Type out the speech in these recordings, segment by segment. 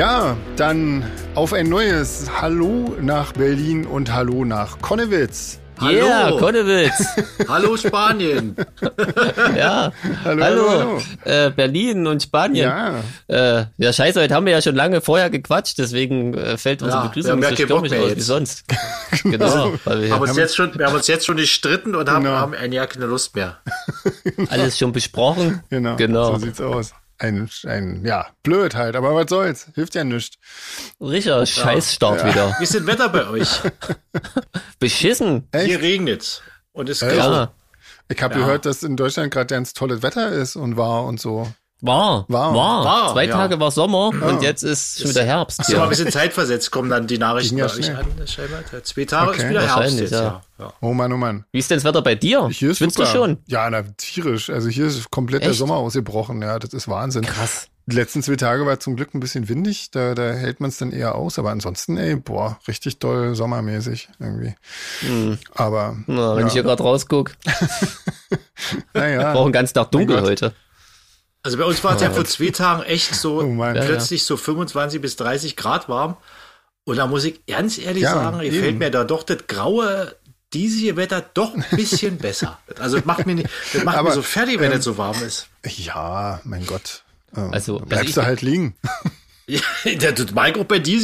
Ja, dann auf ein neues Hallo nach Berlin und Hallo nach Konnewitz. Hallo. Yeah, Konnewitz. hallo Spanien. ja. Hallo, hallo, hallo. Äh, Berlin und Spanien. Ja. Äh, ja, scheiße, heute haben wir ja schon lange vorher gequatscht, deswegen äh, fällt unsere ja, Begrüßung nicht so stürmisch aus wie sonst. genau. wir, haben uns jetzt schon, wir haben uns jetzt schon gestritten und haben, genau. haben ein Jahr keine Lust mehr. Alles schon besprochen. Genau. genau. So sieht's aus ein, ein, ja, blöd halt, aber was soll's, hilft ja nichts. Richtiger Scheißstart ja. wieder. Wie ist das Wetter bei euch? Beschissen. Echt? Hier regnet's und es ist grau. Ich habe ja. gehört, dass in Deutschland gerade ganz tolles Wetter ist und war und so. War, war, war. war Zwei ja. Tage war Sommer ja. und jetzt ist schon wieder Herbst. Achso, ja. ein bisschen zeitversetzt kommen dann die Nachrichten bei euch an. Zwei Tage okay. ist wieder Herbst jetzt, ja. Oh Mann, oh Mann. Wie ist denn das Wetter bei dir? Hier ist Schwitzt du schon? Ja, na, tierisch. Also hier ist komplett Echt? der Sommer ausgebrochen. Ja, das ist Wahnsinn. Krass. Die letzten zwei Tage war zum Glück ein bisschen windig, da, da hält man es dann eher aus. Aber ansonsten, ey, boah, richtig doll sommermäßig irgendwie. Hm. Aber. Na, wenn ich hier gerade rausgucke. naja. Brauchen ganz Tag dunkel heute. Also bei uns war es ja vor zwei Tagen echt so oh plötzlich so 25 bis 30 Grad warm. Und da muss ich ganz ehrlich ja, sagen, gefällt mir da doch das graue, diese Wetter doch ein bisschen besser. Also das macht mir, nicht, das macht Aber, mir so fertig, wenn ähm, es so warm ist. Ja, mein Gott. Ähm, also, bleibst also ich, du halt liegen. Ja, das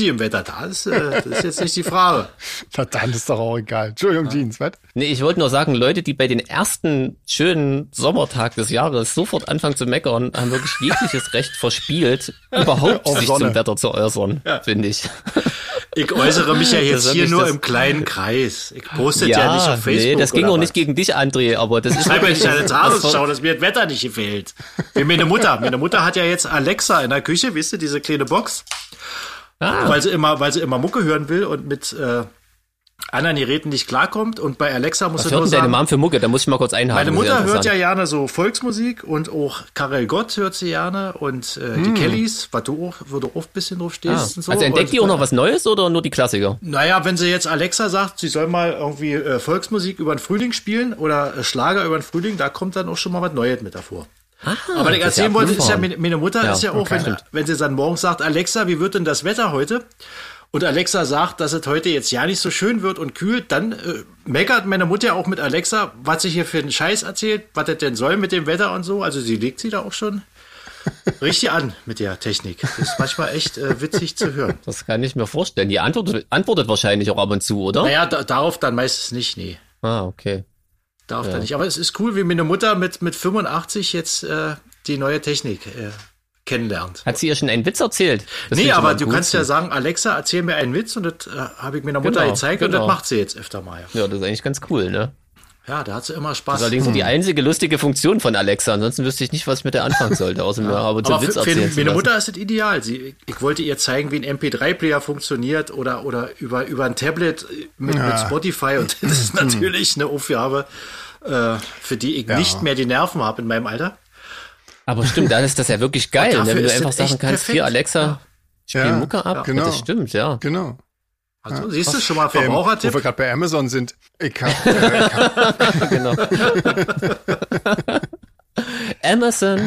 im Wetter. Das, äh, das ist jetzt nicht die Frage. Dann ist doch auch egal. Entschuldigung, ja. Jeans, was? Nee, ich wollte nur sagen, Leute, die bei den ersten schönen Sommertag des Jahres sofort anfangen zu meckern, haben wirklich jegliches Recht verspielt, überhaupt sich Sonne. zum Wetter zu äußern, ja. finde ich. Ich äußere mich ja jetzt hier nur im kleinen Kreis. Ich poste ja, ja, nicht auf Facebook. Nee, das ging auch nicht gegen dich, André, aber das ist. Ich schreibe nicht eine Tagesschau, dass mir das Wetter nicht gefällt. Wie meine Mutter. Meine Mutter hat ja jetzt Alexa in der Küche, wisst ihr, diese kleine Box. Ah. Weil sie immer, weil sie immer Mucke hören will und mit, äh, anderen Geräten nicht klarkommt und bei Alexa muss Was hört denn deine Mom für Mucke? Da muss ich mal kurz einhaken. Meine Mutter hört ja gerne so Volksmusik und auch Karel Gott hört sie gerne und äh, hm. die Kellys, was du auch, wo du auch ein bisschen drauf stehst ah. und so. Also entdeckt die auch noch was Neues oder nur die Klassiker? Naja, wenn sie jetzt Alexa sagt, sie soll mal irgendwie äh, Volksmusik über den Frühling spielen oder äh, Schlager über den Frühling, da kommt dann auch schon mal was Neues mit davor. Ah, Aber ich erzählen wollte, ist ja, meine Mutter ja, ist ja auch, okay, wenn, wenn sie dann morgens sagt, Alexa, wie wird denn das Wetter heute? und Alexa sagt, dass es heute jetzt ja nicht so schön wird und kühl, dann äh, meckert meine Mutter auch mit Alexa, was sie hier für einen Scheiß erzählt, was das denn soll mit dem Wetter und so. Also sie legt sie da auch schon richtig an mit der Technik. Das ist manchmal echt äh, witzig zu hören. Das kann ich mir vorstellen. Die antwortet, antwortet wahrscheinlich auch ab und zu, oder? Naja, da, darauf dann meistens nicht, nee. Ah, okay. Darauf ja. dann nicht. Aber es ist cool, wie meine Mutter mit, mit 85 jetzt äh, die neue Technik äh, kennenlernt. Hat sie ihr schon einen Witz erzählt? Das nee, aber du kannst ja sagen, Alexa, erzähl mir einen Witz und das äh, habe ich meiner Mutter genau, gezeigt genau. und das genau. macht sie jetzt öfter mal. Ja, das ist eigentlich ganz cool, ne? Ja, da hat sie immer Spaß. Das ist allerdings hm. die einzige lustige Funktion von Alexa. Ansonsten wüsste ich nicht, was ich mit der anfangen sollte, außer mir aber zum Witz erzählen für, meine Mutter ist das ideal. Sie, ich wollte ihr zeigen, wie ein MP3-Player funktioniert oder, oder über, über ein Tablet mit, ja. mit Spotify und das ist natürlich eine Aufgabe, äh, für die ich ja. nicht mehr die Nerven habe in meinem Alter. Aber stimmt, dann ist das ja wirklich geil, ne? wenn du einfach sagen kannst, perfekt. hier Alexa, spiel ja, Mucke ab. Genau. Das stimmt, ja. Genau. Also, ja. siehst du schon mal Verbrauchertipp? Ähm, wo wir gerade bei Amazon sind. Ich hab, äh, ich hab genau. Amazon.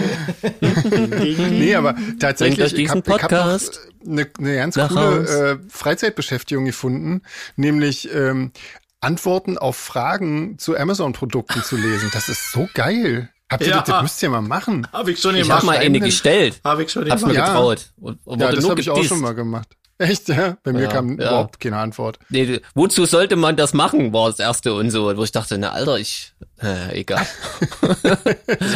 nee, aber tatsächlich, ich habe hab noch eine, eine ganz coole äh, Freizeitbeschäftigung gefunden, nämlich ähm, Antworten auf Fragen zu Amazon-Produkten zu lesen. Das ist so geil. Habt ihr ja. das, das müsst ihr mal machen. Hab ich schon gemacht. Ich hab mal eine gestellt. Hab ich schon Hab's gemacht. mir getraut. Und, und ja, das habe ich auch schon mal gemacht. Echt, ja? Bei mir ja, kam ja. überhaupt keine Antwort. Nee, wozu sollte man das machen, war das erste und so. Wo ich dachte, na Alter, ich, äh, egal.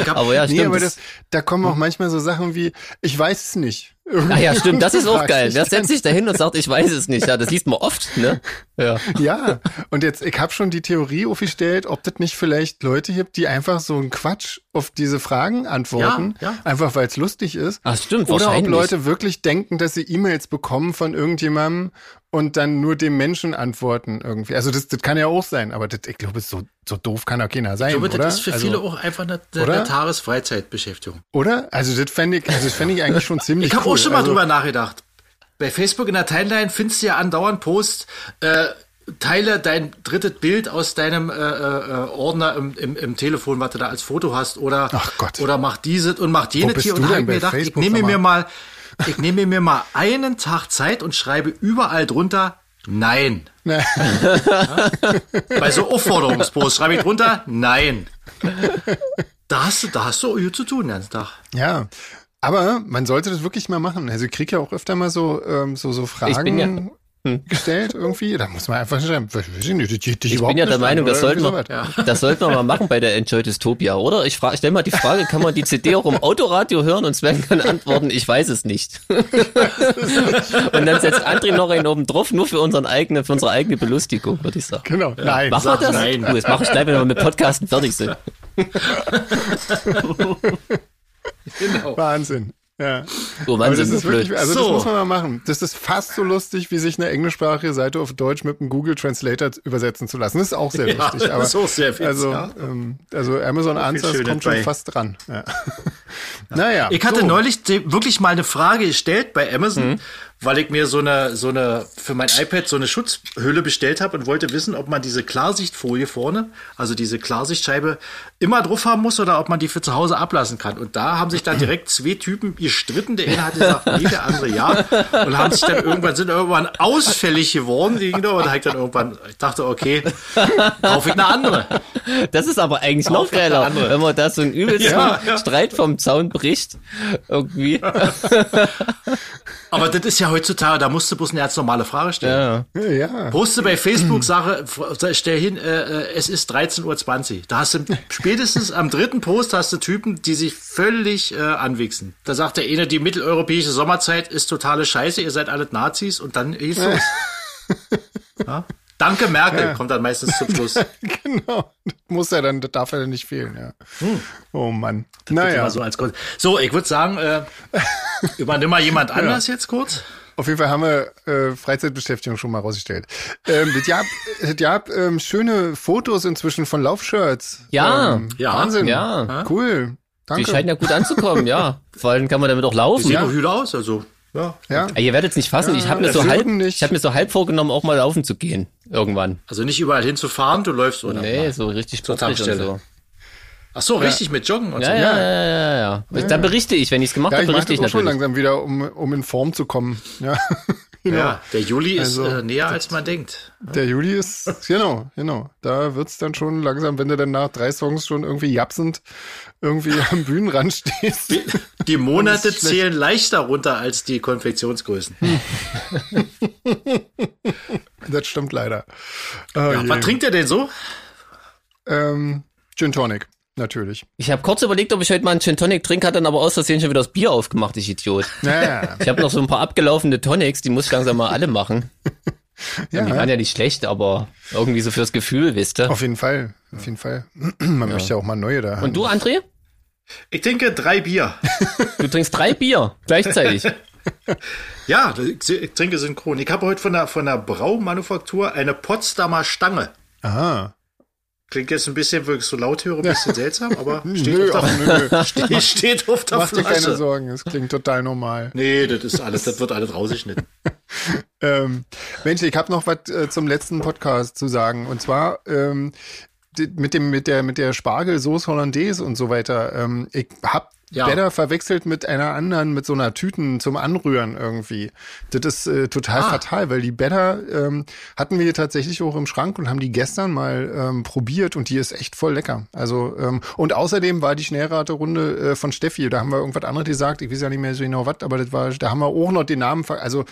aber ja, stimmt. Nee, aber das, da kommen auch manchmal so Sachen wie, ich weiß es nicht. Ah ja, stimmt, das ist auch geil. Wer setzt sich da hin und sagt, ich weiß es nicht? Ja, das liest man oft, ne? Ja. ja, und jetzt, ich habe schon die Theorie aufgestellt, ob das nicht vielleicht Leute gibt, die einfach so einen Quatsch auf diese Fragen antworten, ja, ja. einfach weil es lustig ist. Ach, stimmt, Oder ob Leute wirklich denken, dass sie E-Mails bekommen von irgendjemandem und dann nur dem Menschen antworten irgendwie. Also das, das kann ja auch sein, aber das, ich glaube, so, so doof kann auch keiner sein, ich glaube, oder? Das ist für also, viele auch einfach eine, eine Tagesfreizeitbeschäftigung. Oder? Also das fände ich, also das fände ich eigentlich schon ziemlich Ich habe cool. auch schon mal also, drüber nachgedacht. Bei Facebook in der Timeline findest du ja andauernd Post, äh, teile dein drittes Bild aus deinem äh, äh, Ordner im, im, im Telefon, was du da als Foto hast, oder, Ach Gott. oder mach dieses und mach jenes hier. Und habe ich mir gedacht, ich nehme mir mal ich nehme mir mal einen Tag Zeit und schreibe überall drunter Nein. ja? Bei so Aufforderungsposts schreibe ich drunter Nein. Da hast du, da hast du zu tun den ganzen Tag. Ja. Aber man sollte das wirklich mal machen. Also ich kriege ja auch öfter mal so, ähm, so, so Fragen ja, hm. gestellt irgendwie. Da muss man einfach schreiben, ich, nicht, ich, ich bin ja der Meinung, das sollten, wir, ja. das sollten wir mal machen bei der Enjoy Dystopia, oder? Ich frage, stell mal die Frage, kann man die CD auch im Autoradio hören und Sven kann antworten, ich weiß es nicht. und dann setzt André noch einen oben drauf, nur für unseren eigenen, für unsere eigene Belustigung, würde ich sagen. Genau. Nein. Machen wir das? Nein. Du, das mache ich gleich, wenn wir mit Podcasten fertig sind. genau. Wahnsinn. Ja. Oh, Mann, das ist wirklich, also so. das muss man mal machen. Das ist fast so lustig, wie sich eine englischsprachige Seite auf Deutsch mit einem Google Translator übersetzen zu lassen. Das ist auch sehr ja, lustig. Aber, auch sehr viel. Also, ja. ähm, also Amazon Answers kommt schon fast dran. Ja. Naja. Ich hatte so. neulich wirklich mal eine Frage gestellt bei Amazon. Mhm weil ich mir so eine, so eine, für mein iPad so eine Schutzhülle bestellt habe und wollte wissen, ob man diese Klarsichtfolie vorne, also diese Klarsichtscheibe, immer drauf haben muss oder ob man die für zu Hause ablassen kann. Und da haben sich dann direkt zwei Typen gestritten. Der eine hat gesagt, nee, der andere ja. Und haben sich dann irgendwann, sind irgendwann ausfällig geworden, die und da ich dann irgendwann, ich dachte, okay, kaufe ich eine andere. Das ist aber eigentlich noch geiler, wenn man da so einen übelsten ja, ja. Streit vom Zaun bricht. Irgendwie. Aber das ist ja heutzutage, da musst du bloß eine ganz normale Frage stellen. Ja. ja. Poste bei Facebook, Sache, stell hin, äh, äh es ist 13.20 Uhr. Da hast du spätestens am dritten Post hast du Typen, die sich völlig äh, anwichsen. Da sagt der eine, die mitteleuropäische Sommerzeit ist totale Scheiße, ihr seid alle Nazis und dann geht's los. ja? Danke Merkel ja. kommt dann meistens zum Schluss. genau. Das muss ja dann, das darf ja nicht fehlen, ja. Hm. Oh Mann. Das naja. So, als so, ich würde sagen, äh, übernimm mal jemand anders ja. jetzt kurz. Auf jeden Fall haben wir äh, Freizeitbeschäftigung schon mal rausgestellt. Ähm, das Jahr, das Jahr ähm, schöne Fotos inzwischen von Laufshirts. Ja, ähm, ja. Wahnsinn. Ja. Cool. Danke. Die scheinen ja gut anzukommen, ja. Vor allem kann man damit auch laufen. Sieht ja. auch gut aus, also. Ja. ja. Ihr werdet es nicht fassen. Ja, ich habe mir so halb, nicht. ich habe mir so halb vorgenommen, auch mal laufen zu gehen irgendwann. Also nicht überall hinzufahren, du läufst oder? Nee, so richtig und so. Ach so, richtig mit Joggen und ja, so. Ja, ja, ja, ja. ja. Da berichte ich, wenn ich es gemacht ja, habe, berichte ich, ich natürlich. schon langsam wieder, um, um in Form zu kommen. Ja. genau. Ja, der Juli also, ist äh, näher als man denkt. Der Juli ist, genau, genau. Da wird's dann schon langsam, wenn du dann nach drei Songs schon irgendwie japsend irgendwie am Bühnenrand stehst. Die, die Monate zählen leichter runter als die Konfektionsgrößen. das stimmt leider. Oh, ja, was trinkt ihr denn so? Ähm, Gin Tonic. Natürlich. Ich habe kurz überlegt, ob ich heute mal einen Gin Tonic trinke, hat dann aber aus Versehen schon wieder das Bier aufgemacht, ich Idiot. Ja. Ich habe noch so ein paar abgelaufene Tonics, die muss ich langsam mal alle machen. Ja. Die waren ja nicht schlecht, aber irgendwie so fürs Gefühl, wisst ihr. Auf jeden Fall, auf jeden Fall. Man ja. möchte ja auch mal neue da haben. Und du, André? Ich trinke drei Bier. Du trinkst drei Bier gleichzeitig. ja, ich trinke synchron. Ich habe heute von der, von der Braumanufaktur eine Potsdamer Stange. Aha. Klingt jetzt ein bisschen, wenn ich so laut höre, ein bisschen seltsam, aber steht, nö, auf, der, nö. steht, steht auf der Mach Flasche. Mach dir keine Sorgen, es klingt total normal. Nee, das ist alles, das wird alles rausgeschnitten. ähm, Mensch, ich habe noch was äh, zum letzten Podcast zu sagen. Und zwar ähm, mit dem mit der mit der Spargel-Sauce Hollandaise und so weiter. Ähm, ich habe ja. Better verwechselt mit einer anderen, mit so einer Tüten zum Anrühren irgendwie. Das ist äh, total ah. fatal, weil die Better ähm, hatten wir tatsächlich auch im Schrank und haben die gestern mal ähm, probiert und die ist echt voll lecker. Also ähm, und außerdem war die Schnellraterunde äh, von Steffi, da haben wir irgendwas anderes gesagt, ich weiß ja nicht mehr so genau was, aber das war, da haben wir auch noch den Namen, also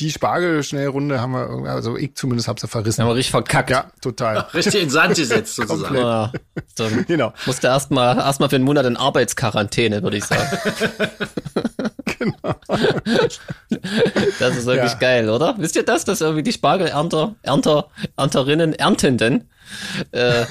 die Spargelschnellrunde haben wir, also ich zumindest habe sie verrissen. Haben wir richtig verkackt. Ja, total. richtig in Sand gesetzt sozusagen. ja, dann genau. Musste erstmal erstmal für einen Monat in Arbeitsquarantäne, würde ich sagen. genau. Das ist wirklich ja. geil, oder? Wisst ihr das, dass irgendwie die Spargelernter, Ernter, Ernterinnen, Erntenden, äh,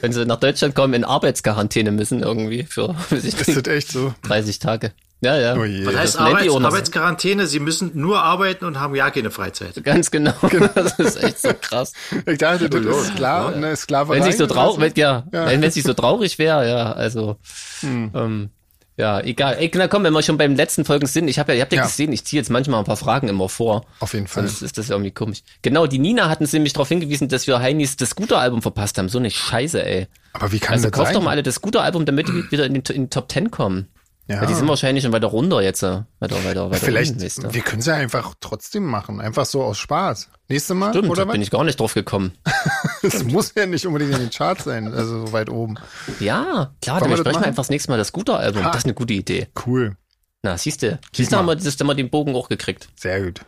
wenn sie nach Deutschland kommen, in Arbeitsquarantäne müssen irgendwie für, weiß ich nicht, ist das echt so? 30 Tage. Ja, ja. Oh Was heißt Arbeits Arbeitsquarantäne? Sie müssen nur arbeiten und haben ja keine Freizeit. Ganz genau. genau. Das ist echt so krass. Ich dachte, das ist klar. Ja. Ne, Sklaverei. Wenn sich so traurig, ja, ja. Wenn, wenn sich so traurig wäre, ja, also, hm. ähm, ja, egal. Ey, na komm, wenn wir schon beim letzten Folgen sind, ich habe ja, ihr habt ja, ja. gesehen, ich ziehe jetzt manchmal ein paar Fragen immer vor. Auf jeden Fall. Sonst ist das irgendwie komisch. Genau, die Nina hatten nämlich darauf hingewiesen, dass wir Heinis das Scooter-Album verpasst haben. So eine Scheiße, ey. Aber wie kann also das sein? Also kauft doch mal alle das Scooter-Album, damit die wieder in die, in die Top Ten kommen. Ja. ja. die sind wahrscheinlich schon weiter runter jetzt. Äh, weiter, weiter, weiter Vielleicht, unten, wir können es ja einfach trotzdem machen. Einfach so aus Spaß. Nächste Mal? Stimmt, oder da was? bin ich gar nicht drauf gekommen. Es muss ja nicht unbedingt in den Charts sein, also so weit oben. Ja, klar, dann besprechen wir einfach das nächste Mal das Scooter-Album. Das ist eine gute Idee. Cool. Na, siehst du. Siehst du, haben wir, das, wir den Bogen auch gekriegt. Sehr gut.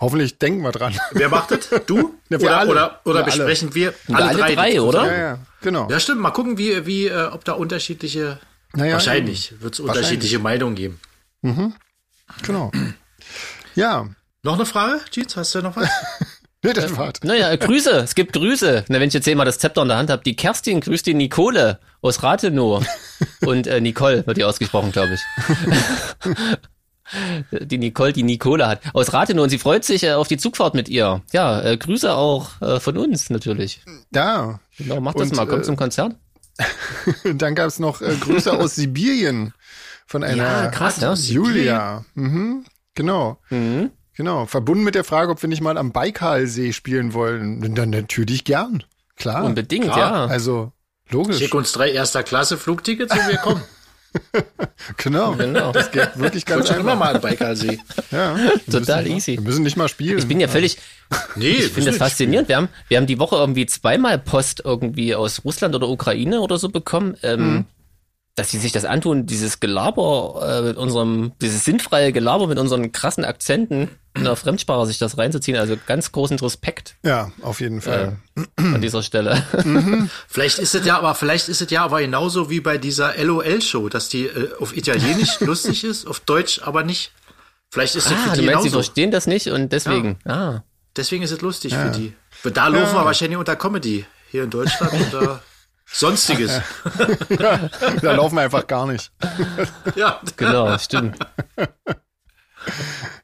Hoffentlich denken wir dran. Wer macht das? Du? Ja, oder, alle. oder, oder wir besprechen alle. wir alle, alle drei, drei oder? Ja, ja, genau. Ja, stimmt. Mal gucken, wie, wie, äh, ob da unterschiedliche, naja, wahrscheinlich wird es unterschiedliche Meinungen geben. Mhm. Genau. Ja. Noch eine Frage, Jeans? Hast du noch was? nee, das war's. Naja, Grüße. Es gibt Grüße. Na, wenn ich jetzt hier mal das Zepter in der Hand habe. Die Kerstin grüßt die Nicole aus Rathenow. Und äh, Nicole wird die ausgesprochen, glaube ich. die Nicole, die Nicole hat. Aus Rathenow und sie freut sich äh, auf die Zugfahrt mit ihr. Ja, äh, Grüße auch äh, von uns natürlich. Ja. Genau, mach das und, mal, komm äh, zum Konzert. dann gab's noch äh, Grüße aus Sibirien von einer ja, krass, ja. Julia. Mhm, genau. Mhm. Genau. Verbunden mit der Frage, ob wir nicht mal am Baikalsee spielen wollen. Dann natürlich gern. Klar. Unbedingt, Klar. ja. Also, logisch. Schick uns drei erster Klasse Flugtickets und wir kommen. genau. genau. Das geht wirklich ganz einfach. immer mal am Baikalsee. Ja. Total müssen, easy. Wir müssen nicht mal spielen. Ich bin ja völlig, nee, ich finde das faszinierend. Wir haben, wir haben die Woche irgendwie zweimal Post irgendwie aus Russland oder Ukraine oder so bekommen. Ähm, mhm dass sie sich das antun, dieses Gelaber äh, mit unserem, dieses sinnfreie Gelaber mit unseren krassen Akzenten in der Fremdsprache sich das reinzuziehen. Also ganz großen Respekt. Ja, auf jeden Fall. Äh, an dieser Stelle. Mhm. vielleicht ist es ja, aber vielleicht ist es ja aber genauso wie bei dieser LOL-Show, dass die äh, auf Italienisch lustig ist, auf Deutsch aber nicht. Vielleicht ist es ah, für die du meinst, genauso. sie verstehen das nicht und deswegen. Ja. Ah. Deswegen ist es lustig ja. für die. Da laufen ja. wir wahrscheinlich unter Comedy hier in Deutschland unter Sonstiges. ja, da laufen wir einfach gar nicht. ja, genau, stimmt.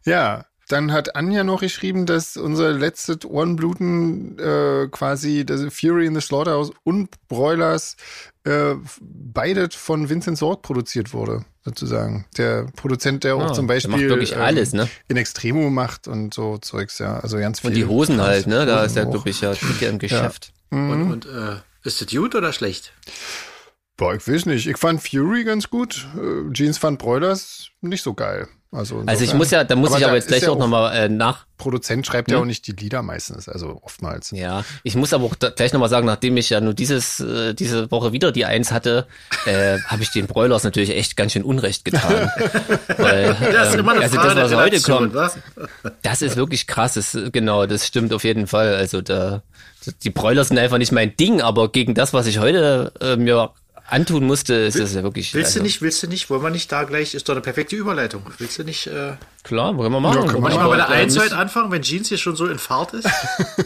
Ja, dann hat Anja noch geschrieben, dass unser letztes Ohrenbluten äh, quasi das Fury in the Slaughterhouse und Broilers äh, beides von Vincent Sorg produziert wurde, sozusagen. Der Produzent, der auch oh, zum Beispiel macht wirklich ähm, alles, ne? in Extremo macht und so Zeugs, ja. Also ganz viel. Und die Hosen halt, ne? Da ist er, glaube ich, ja, im Geschäft. Ja. Mhm. Und, und äh, ist das gut oder schlecht? Boah, ich weiß nicht. Ich fand Fury ganz gut. Äh, Jeans fand Broilers nicht so geil. Also, also ich muss ja, da muss aber ich aber jetzt gleich ja auch nochmal äh, nach. Produzent schreibt hm? ja auch nicht die Lieder meistens, also oftmals. Ja, ich muss aber auch gleich nochmal sagen, nachdem ich ja nur dieses, äh, diese Woche wieder die Eins hatte, äh, habe ich den Broilers natürlich echt ganz schön Unrecht getan. Weil, das ist ähm, immer eine also Frage das, was heute kommt, was? das ist wirklich krass, das, genau, das stimmt auf jeden Fall. Also da, die Broilers sind einfach nicht mein Ding, aber gegen das, was ich heute äh, mir antun musste, ist Will, das ja wirklich. Willst also, du nicht, willst du nicht, wollen wir nicht da gleich, ist doch eine perfekte Überleitung. Willst du nicht, äh, Klar, können wir machen. Ja, können wir mal bei der Einzeit anfangen, wenn Jeans hier schon so in Fahrt ist?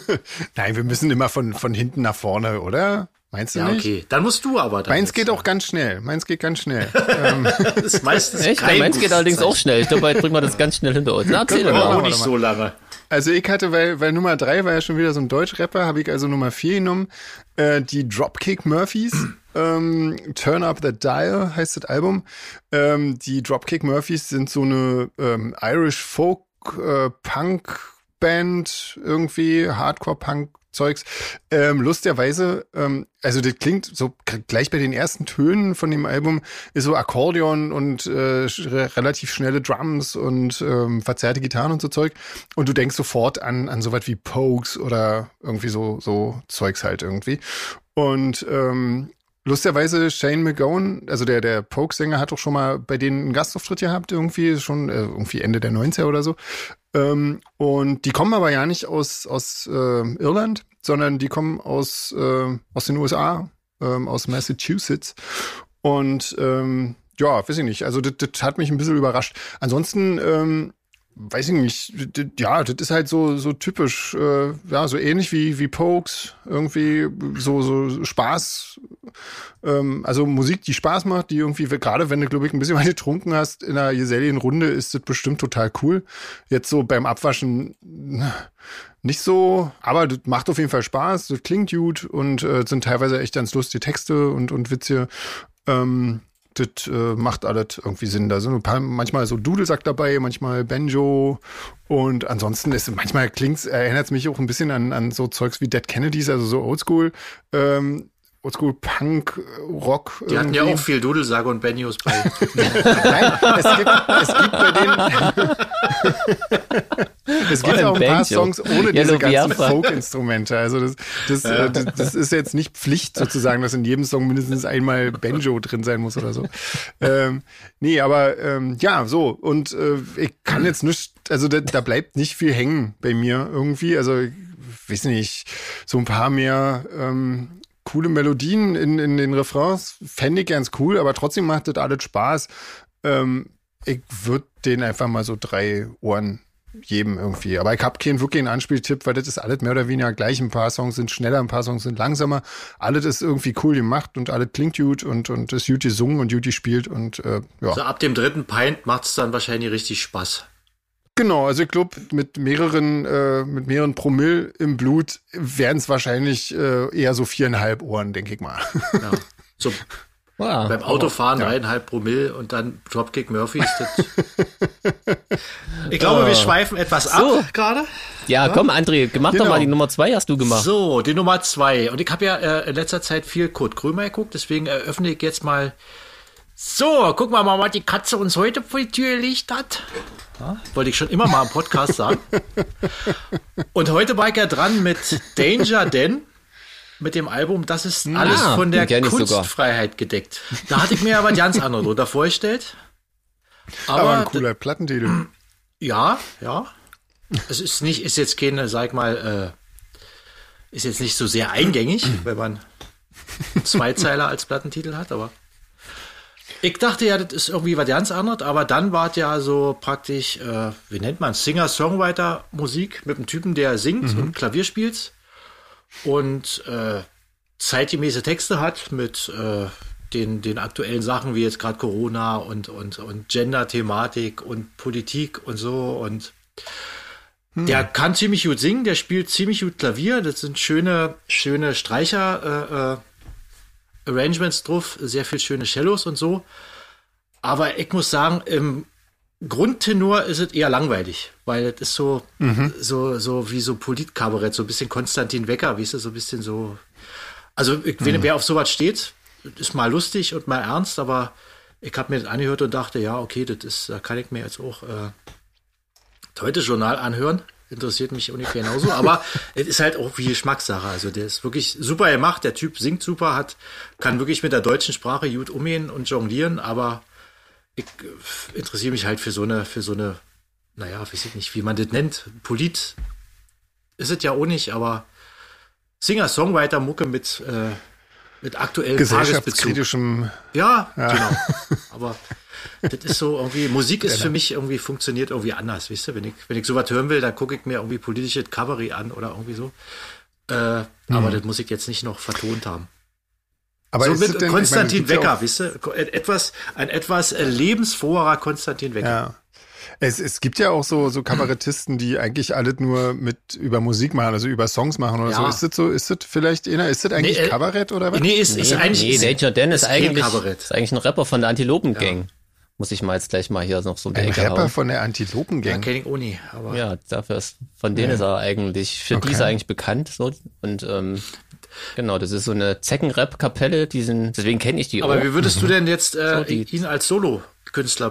Nein, wir müssen immer von, von hinten nach vorne, oder? Meinst du ja, nicht? okay. Dann musst du aber. Meins geht auch ganz schnell. Meins geht ganz schnell. Ähm. das ist meistens Echt? Kein meins geht allerdings auch schnell. Ich glaube, jetzt bringen wir das ganz schnell hinter uns. Na, erzähl doch mal. auch nicht so lange. Also ich hatte, weil, weil Nummer drei war ja schon wieder so ein Deutschrapper, habe ich also Nummer vier genommen. Äh, die Dropkick Murphys. Ähm, Turn Up the Dial heißt das Album. Ähm, die Dropkick Murphys sind so eine ähm, Irish Folk äh, Punk Band irgendwie, Hardcore Punk Zeugs. Ähm, lustigerweise, ähm, also das klingt so gleich bei den ersten Tönen von dem Album ist so Akkordeon und äh, relativ schnelle Drums und ähm, verzerrte Gitarren und so Zeug. Und du denkst sofort an an sowas wie Pokes oder irgendwie so so Zeugs halt irgendwie. Und ähm, Lustigerweise Shane McGowan, also der, der Poke-Sänger, hat doch schon mal bei denen einen Gastauftritt gehabt, irgendwie, schon äh, irgendwie Ende der 90er oder so. Ähm, und die kommen aber ja nicht aus, aus äh, Irland, sondern die kommen aus, äh, aus den USA, ähm, aus Massachusetts. Und ähm, ja, weiß ich nicht. Also das, das hat mich ein bisschen überrascht. Ansonsten ähm, weiß ich nicht, ja, das ist halt so, so typisch, äh, ja, so ähnlich wie, wie Pokes, irgendwie so, so Spaß, ähm, also Musik, die Spaß macht, die irgendwie, gerade wenn du, glaube ich, ein bisschen was getrunken hast in einer Gesellien-Runde, ist das bestimmt total cool. Jetzt so beim Abwaschen nicht so, aber das macht auf jeden Fall Spaß, das klingt gut und äh, sind teilweise echt ganz lustige Texte und, und Witze. Ähm, das äh, macht alles irgendwie Sinn. Da sind ein paar, manchmal so Dudelsack dabei, manchmal Banjo und ansonsten ist manchmal klingt's, erinnert es mich auch ein bisschen an, an so Zeugs wie Dead Kennedys, also so Oldschool. Ähm, Oldschool Punk, Rock. Die irgendwie. hatten ja auch viel Dudelsack und Benjos bei. Nein, es gibt, es gibt bei denen. es gibt auch ein paar Songs ohne diese ganzen Folk-Instrumente. Also das, das, äh, das, das, ist jetzt nicht Pflicht sozusagen, dass in jedem Song mindestens einmal Banjo drin sein muss oder so. Ähm, nee, aber ähm, ja, so. Und äh, ich kann jetzt nicht, also da, da bleibt nicht viel hängen bei mir irgendwie. Also ich weiß nicht, so ein paar mehr ähm, coole Melodien in, in den Refrains. Fände ich ganz cool, aber trotzdem macht das alles Spaß. Ähm, ich würde den einfach mal so drei Ohren jedem irgendwie. Aber ich habe keinen wirklichen Anspieltipp, weil das ist alles mehr oder weniger gleich. Ein paar Songs sind schneller, ein paar Songs sind langsamer. Alles ist irgendwie cool gemacht und alles klingt gut und, und ist gut gesungen und gut gespielt und äh, ja. So ab dem dritten Pint macht es dann wahrscheinlich richtig Spaß. Genau, also ich glaube, mit mehreren, äh, mit mehreren Promille im Blut wären es wahrscheinlich äh, eher so viereinhalb Ohren, denke ich mal. Ja. So wow. beim Autofahren ja. dreieinhalb Promille und dann Dropkick Murphys. ich glaube, wir schweifen etwas ab so. gerade. Ja, ja, komm, André, mach genau. doch mal die Nummer zwei, hast du gemacht. So, die Nummer zwei. Und ich habe ja äh, in letzter Zeit viel Kurt Krömer geguckt, deswegen eröffne ich jetzt mal so, gucken wir mal, was die Katze uns heute vor die Tür gelegt hat. Ja, wollte ich schon immer mal im Podcast sagen. Und heute war ich ja dran mit Danger Dan, mit dem Album, das ist ah, alles von der Kunstfreiheit gedeckt. Da hatte ich mir ja was ganz anderes drunter vorgestellt. Aber, Aber ein cooler Plattentitel. Ja, ja. Es ist nicht, ist jetzt keine, sag mal, äh, ist jetzt nicht so sehr eingängig, wenn man Zweizeiler als Plattentitel hat, aber ich dachte ja, das ist irgendwie was ganz anderes, aber dann war es ja so praktisch, äh, wie nennt man Singer-Songwriter-Musik mit einem Typen, der singt mhm. und Klavier spielt und äh, zeitgemäße Texte hat mit äh, den, den aktuellen Sachen wie jetzt gerade Corona und, und, und Gender-Thematik und Politik und so und hm. der kann ziemlich gut singen, der spielt ziemlich gut Klavier, das sind schöne, schöne Streicher, äh, äh Arrangements drauf, sehr viel schöne Cellos und so. Aber ich muss sagen, im Grundtenor ist es eher langweilig, weil es ist so, mhm. so, so wie so Politkabarett, so ein bisschen Konstantin Wecker, wie ist das so ein bisschen so. Also, ich, mhm. wer auf sowas steht, ist mal lustig und mal ernst, aber ich habe mir das angehört und dachte, ja, okay, das ist, da kann ich mir jetzt auch äh, heute Journal anhören interessiert mich ungefähr genauso. Aber es ist halt auch wie Geschmackssache. Also der ist wirklich super gemacht. Der Typ singt super, hat, kann wirklich mit der deutschen Sprache gut umgehen und jonglieren. Aber ich äh, interessiere mich halt für so eine, für so eine, naja, weiß ich nicht, wie man das nennt. Polit ist es ja auch nicht, aber Singer-Songwriter-Mucke mit, äh, mit aktuellen Gesellschaftskritischem. Ja, ja, genau. Aber das ist so irgendwie, Musik ist für mich irgendwie, funktioniert irgendwie anders, weißt du? Wenn ich, wenn ich sowas hören will, dann gucke ich mir irgendwie politische Cabaret an oder irgendwie so. Äh, mhm. Aber das muss ich jetzt nicht noch vertont haben. Aber so mit denn, Konstantin meine, Wecker, weißt du? Etwas, ein etwas äh, lebensfroherer Konstantin Wecker. Ja. Es, es gibt ja auch so, so Kabarettisten, die eigentlich alles nur mit über Musik machen, also über Songs machen oder ja. so. Ist das so, ist das vielleicht, Ina, ist das eigentlich nee, äh, Kabarett oder was? Nee, ist, ist nee, eigentlich. Nee, Danger Dan ist, ist eigentlich, ist eigentlich ein Rapper von der Antilopen-Gang. Ja. Muss ich mal jetzt gleich mal hier noch so ein Rapper hauen. von der Antilopen-Gang. Ja, kenne ich Uni, aber. Ja, dafür ist, von denen ja. ist er eigentlich, für okay. die ist er eigentlich bekannt, so. Und, ähm, Genau, das ist so eine Zeckenrap-Kapelle, die sind, deswegen kenne ich die Aber auch. wie würdest du denn jetzt äh, so, ihn als Solo-Künstler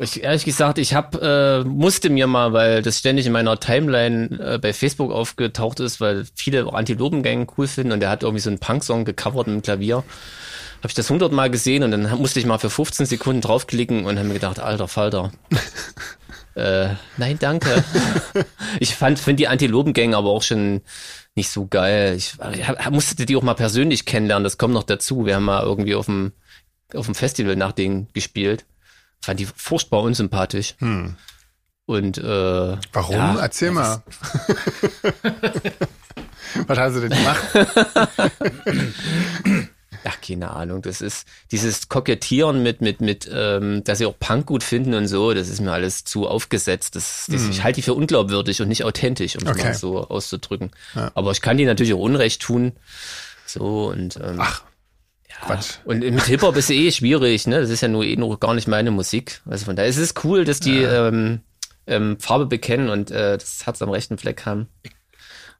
ich, ehrlich gesagt, ich hab, äh, musste mir mal, weil das ständig in meiner Timeline äh, bei Facebook aufgetaucht ist, weil viele auch Antilopengang cool finden und der hat irgendwie so einen Punk-Song gecovert mit dem Klavier. Habe ich das hundertmal gesehen und dann musste ich mal für 15 Sekunden draufklicken und habe mir gedacht, alter Falter. äh, nein, danke. ich fand, finde die Antilopengang aber auch schon nicht so geil. Ich, ich musste die auch mal persönlich kennenlernen, das kommt noch dazu. Wir haben mal irgendwie auf dem, auf dem Festival nach denen gespielt fand die furchtbar unsympathisch. Hm. Und äh, warum? Ja, Erzähl mal. Was haben sie denn gemacht? Ach, keine Ahnung. Das ist dieses Kokettieren mit, mit, mit, ähm, dass sie auch Punk gut finden und so, das ist mir alles zu aufgesetzt. Das, das mm. Ich halte die für unglaubwürdig und nicht authentisch, um es okay. mal so auszudrücken. Ja. Aber ich kann die natürlich auch Unrecht tun. So und ähm, Ach. Quatsch. Und mit Hip-Hop ist eh schwierig, ne? Das ist ja nur eh nur gar nicht meine Musik. Also von daher ist es cool, dass die ja. ähm, ähm, Farbe bekennen und äh, das Herz am rechten Fleck haben.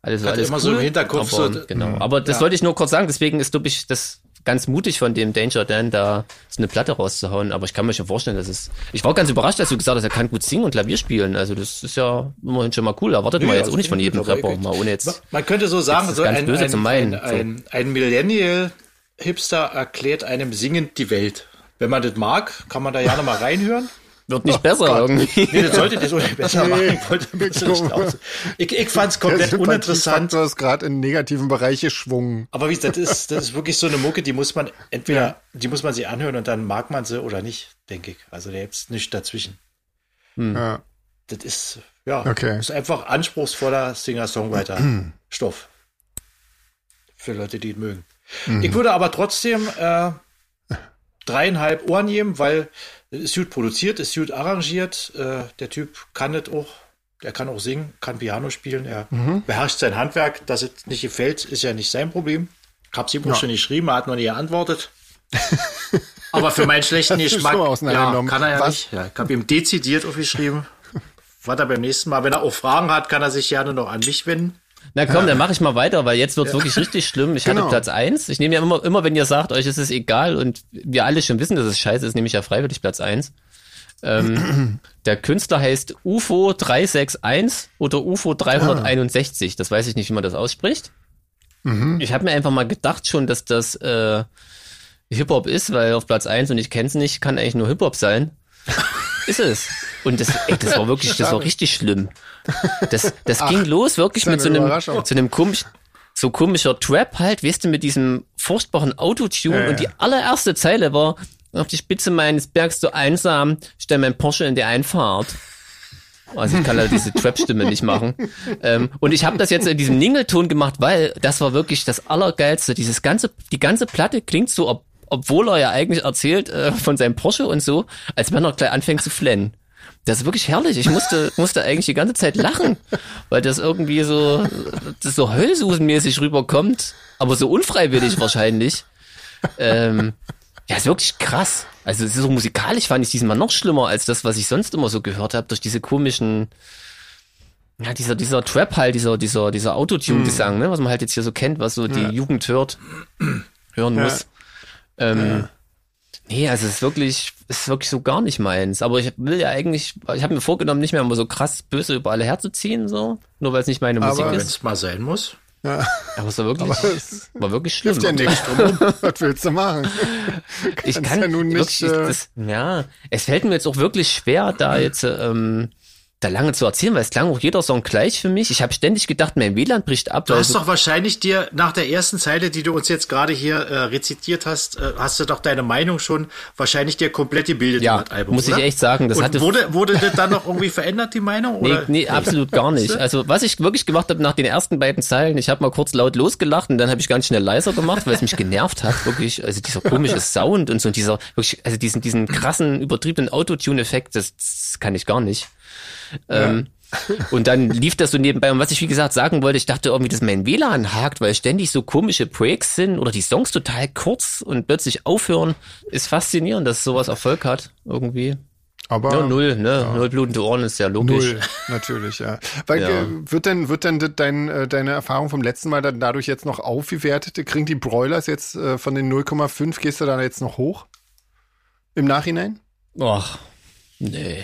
Also alles immer cool, so im Hinterkopf. Aber, so, genau. Aber das ja. wollte ich nur kurz sagen. Deswegen ist, glaube ich, das ganz mutig von dem Danger Dan, da so eine Platte rauszuhauen. Aber ich kann mir schon vorstellen, dass es. Ich war ganz überrascht, dass du gesagt hast, er kann gut singen und Klavier spielen. Also das ist ja immerhin schon mal cool. Erwartet nee, man jetzt auch nicht von jedem Rapper, mal ohne jetzt. Man könnte so sagen, so ein, ein, ein, ein, ein Millennial-Hipster erklärt einem singend die Welt. Wenn man das mag, kann man da ja nochmal reinhören. Wird nicht oh, besser Gott. irgendwie. Nee, das sollte das nicht besser nee. machen. Ich, ich fand es komplett uninteressant. Du hast gerade in negativen Bereiche geschwungen. Aber wie das ist, das ist wirklich so eine Mucke, die muss man entweder, ja. die muss man sich anhören und dann mag man sie oder nicht, denke ich. Also der ist nicht dazwischen. Hm. Ja. Das ist, ja, okay. ist einfach anspruchsvoller Singer-Songwriter-Stoff. Für Leute, die ihn mögen. Mhm. Ich würde aber trotzdem äh, dreieinhalb Ohren nehmen, weil ist gut produziert, ist gut arrangiert. Äh, der Typ kann das auch. Er kann auch singen, kann Piano spielen. Er mhm. beherrscht sein Handwerk. Dass es nicht gefällt, ist ja nicht sein Problem. Ich habe es ihm auch ja. schon geschrieben, er hat noch nie geantwortet. Aber für meinen schlechten Geschmack ja, kann er ja Was? nicht. Ja, ich habe ihm dezidiert aufgeschrieben. Was er beim nächsten Mal, wenn er auch Fragen hat, kann er sich gerne noch an mich wenden. Na komm, dann mache ich mal weiter, weil jetzt wird's wirklich richtig schlimm. Ich genau. hatte Platz eins. Ich nehme ja immer, immer, wenn ihr sagt, euch ist es egal und wir alle schon wissen, dass es scheiße ist, nehme ich ja freiwillig Platz eins. Ähm, der Künstler heißt UFO 361 oder UFO 361. Das weiß ich nicht, wie man das ausspricht. Mhm. Ich habe mir einfach mal gedacht schon, dass das äh, Hip-Hop ist, weil auf Platz eins und ich kenn's nicht, kann eigentlich nur Hip-Hop sein. ist es. Und das, ey, das war wirklich, das war richtig schlimm. Das, das Ach, ging los wirklich mit so einem, so einem komischen, so komischer Trap halt, weißt du, mit diesem furchtbaren Autotune. Ja, und die allererste Zeile war, auf die Spitze meines Bergs so einsam, stell mein Porsche in die Einfahrt. Also ich kann leider diese Trap-Stimme nicht machen. Ähm, und ich habe das jetzt in diesem Ningelton gemacht, weil das war wirklich das Allergeilste. Dieses ganze, die ganze Platte klingt so, ob, obwohl er ja eigentlich erzählt äh, von seinem Porsche und so, als wenn er gleich anfängt zu flennen. Das ist wirklich herrlich. Ich musste, musste eigentlich die ganze Zeit lachen, weil das irgendwie so, das so Heulsusenmäßig rüberkommt, aber so unfreiwillig wahrscheinlich. Ähm, ja, ist wirklich krass. Also es ist so musikalisch fand ich diesmal noch schlimmer als das, was ich sonst immer so gehört habe, durch diese komischen, ja, dieser, dieser Trap halt, dieser, dieser, dieser Autotune-Gesang, ne, was man halt jetzt hier so kennt, was so die ja. Jugend hört, hören muss. Ja. Ähm, ja. Nee, also es ist wirklich, ist wirklich so gar nicht meins. Aber ich will ja eigentlich, ich habe mir vorgenommen, nicht mehr immer so krass böse über alle herzuziehen, so. Nur weil es nicht meine Musik aber ist. wenn es mal sein muss. Ja. Aber es war wirklich, aber es war wirklich schlimm. ja nichts drum. Was willst du machen? ich kann ja nun nicht. Wirklich, äh, das, ja, es fällt mir jetzt auch wirklich schwer, da jetzt ähm, da lange zu erzählen, weil es klang auch jeder Song gleich für mich. Ich habe ständig gedacht, mein WLAN bricht ab. Du hast doch wahrscheinlich dir nach der ersten Zeile, die du uns jetzt gerade hier äh, rezitiert hast, äh, hast du doch deine Meinung schon wahrscheinlich dir komplett gebildet ja, Album, muss oder? ich echt sagen. Das Und hatte wurde, wurde das dann noch irgendwie verändert, die Meinung? Oder? Nee, nee, absolut gar nicht. Also was ich wirklich gemacht habe nach den ersten beiden Zeilen, ich habe mal kurz laut losgelacht und dann habe ich ganz schnell leiser gemacht, weil es mich genervt hat. Wirklich, also dieser komische Sound und so und dieser, wirklich, also diesen, diesen krassen, übertriebenen Autotune-Effekt, das, das kann ich gar nicht. Ähm, und dann lief das so nebenbei. Und was ich wie gesagt sagen wollte, ich dachte irgendwie, dass mein WLAN hakt, weil ständig so komische Breaks sind oder die Songs total kurz und plötzlich aufhören. Ist faszinierend, dass sowas Erfolg hat irgendwie. Aber ja, null, ne? Ja. Null blutende Ohren ist ja logisch. Null, natürlich, ja. Weil ja. Äh, wird denn wird denn dein, äh, deine Erfahrung vom letzten Mal dann dadurch jetzt noch aufgewertet? Kriegen die Broilers jetzt äh, von den 0,5 gehst du da jetzt noch hoch? Im Nachhinein? Ach, nee.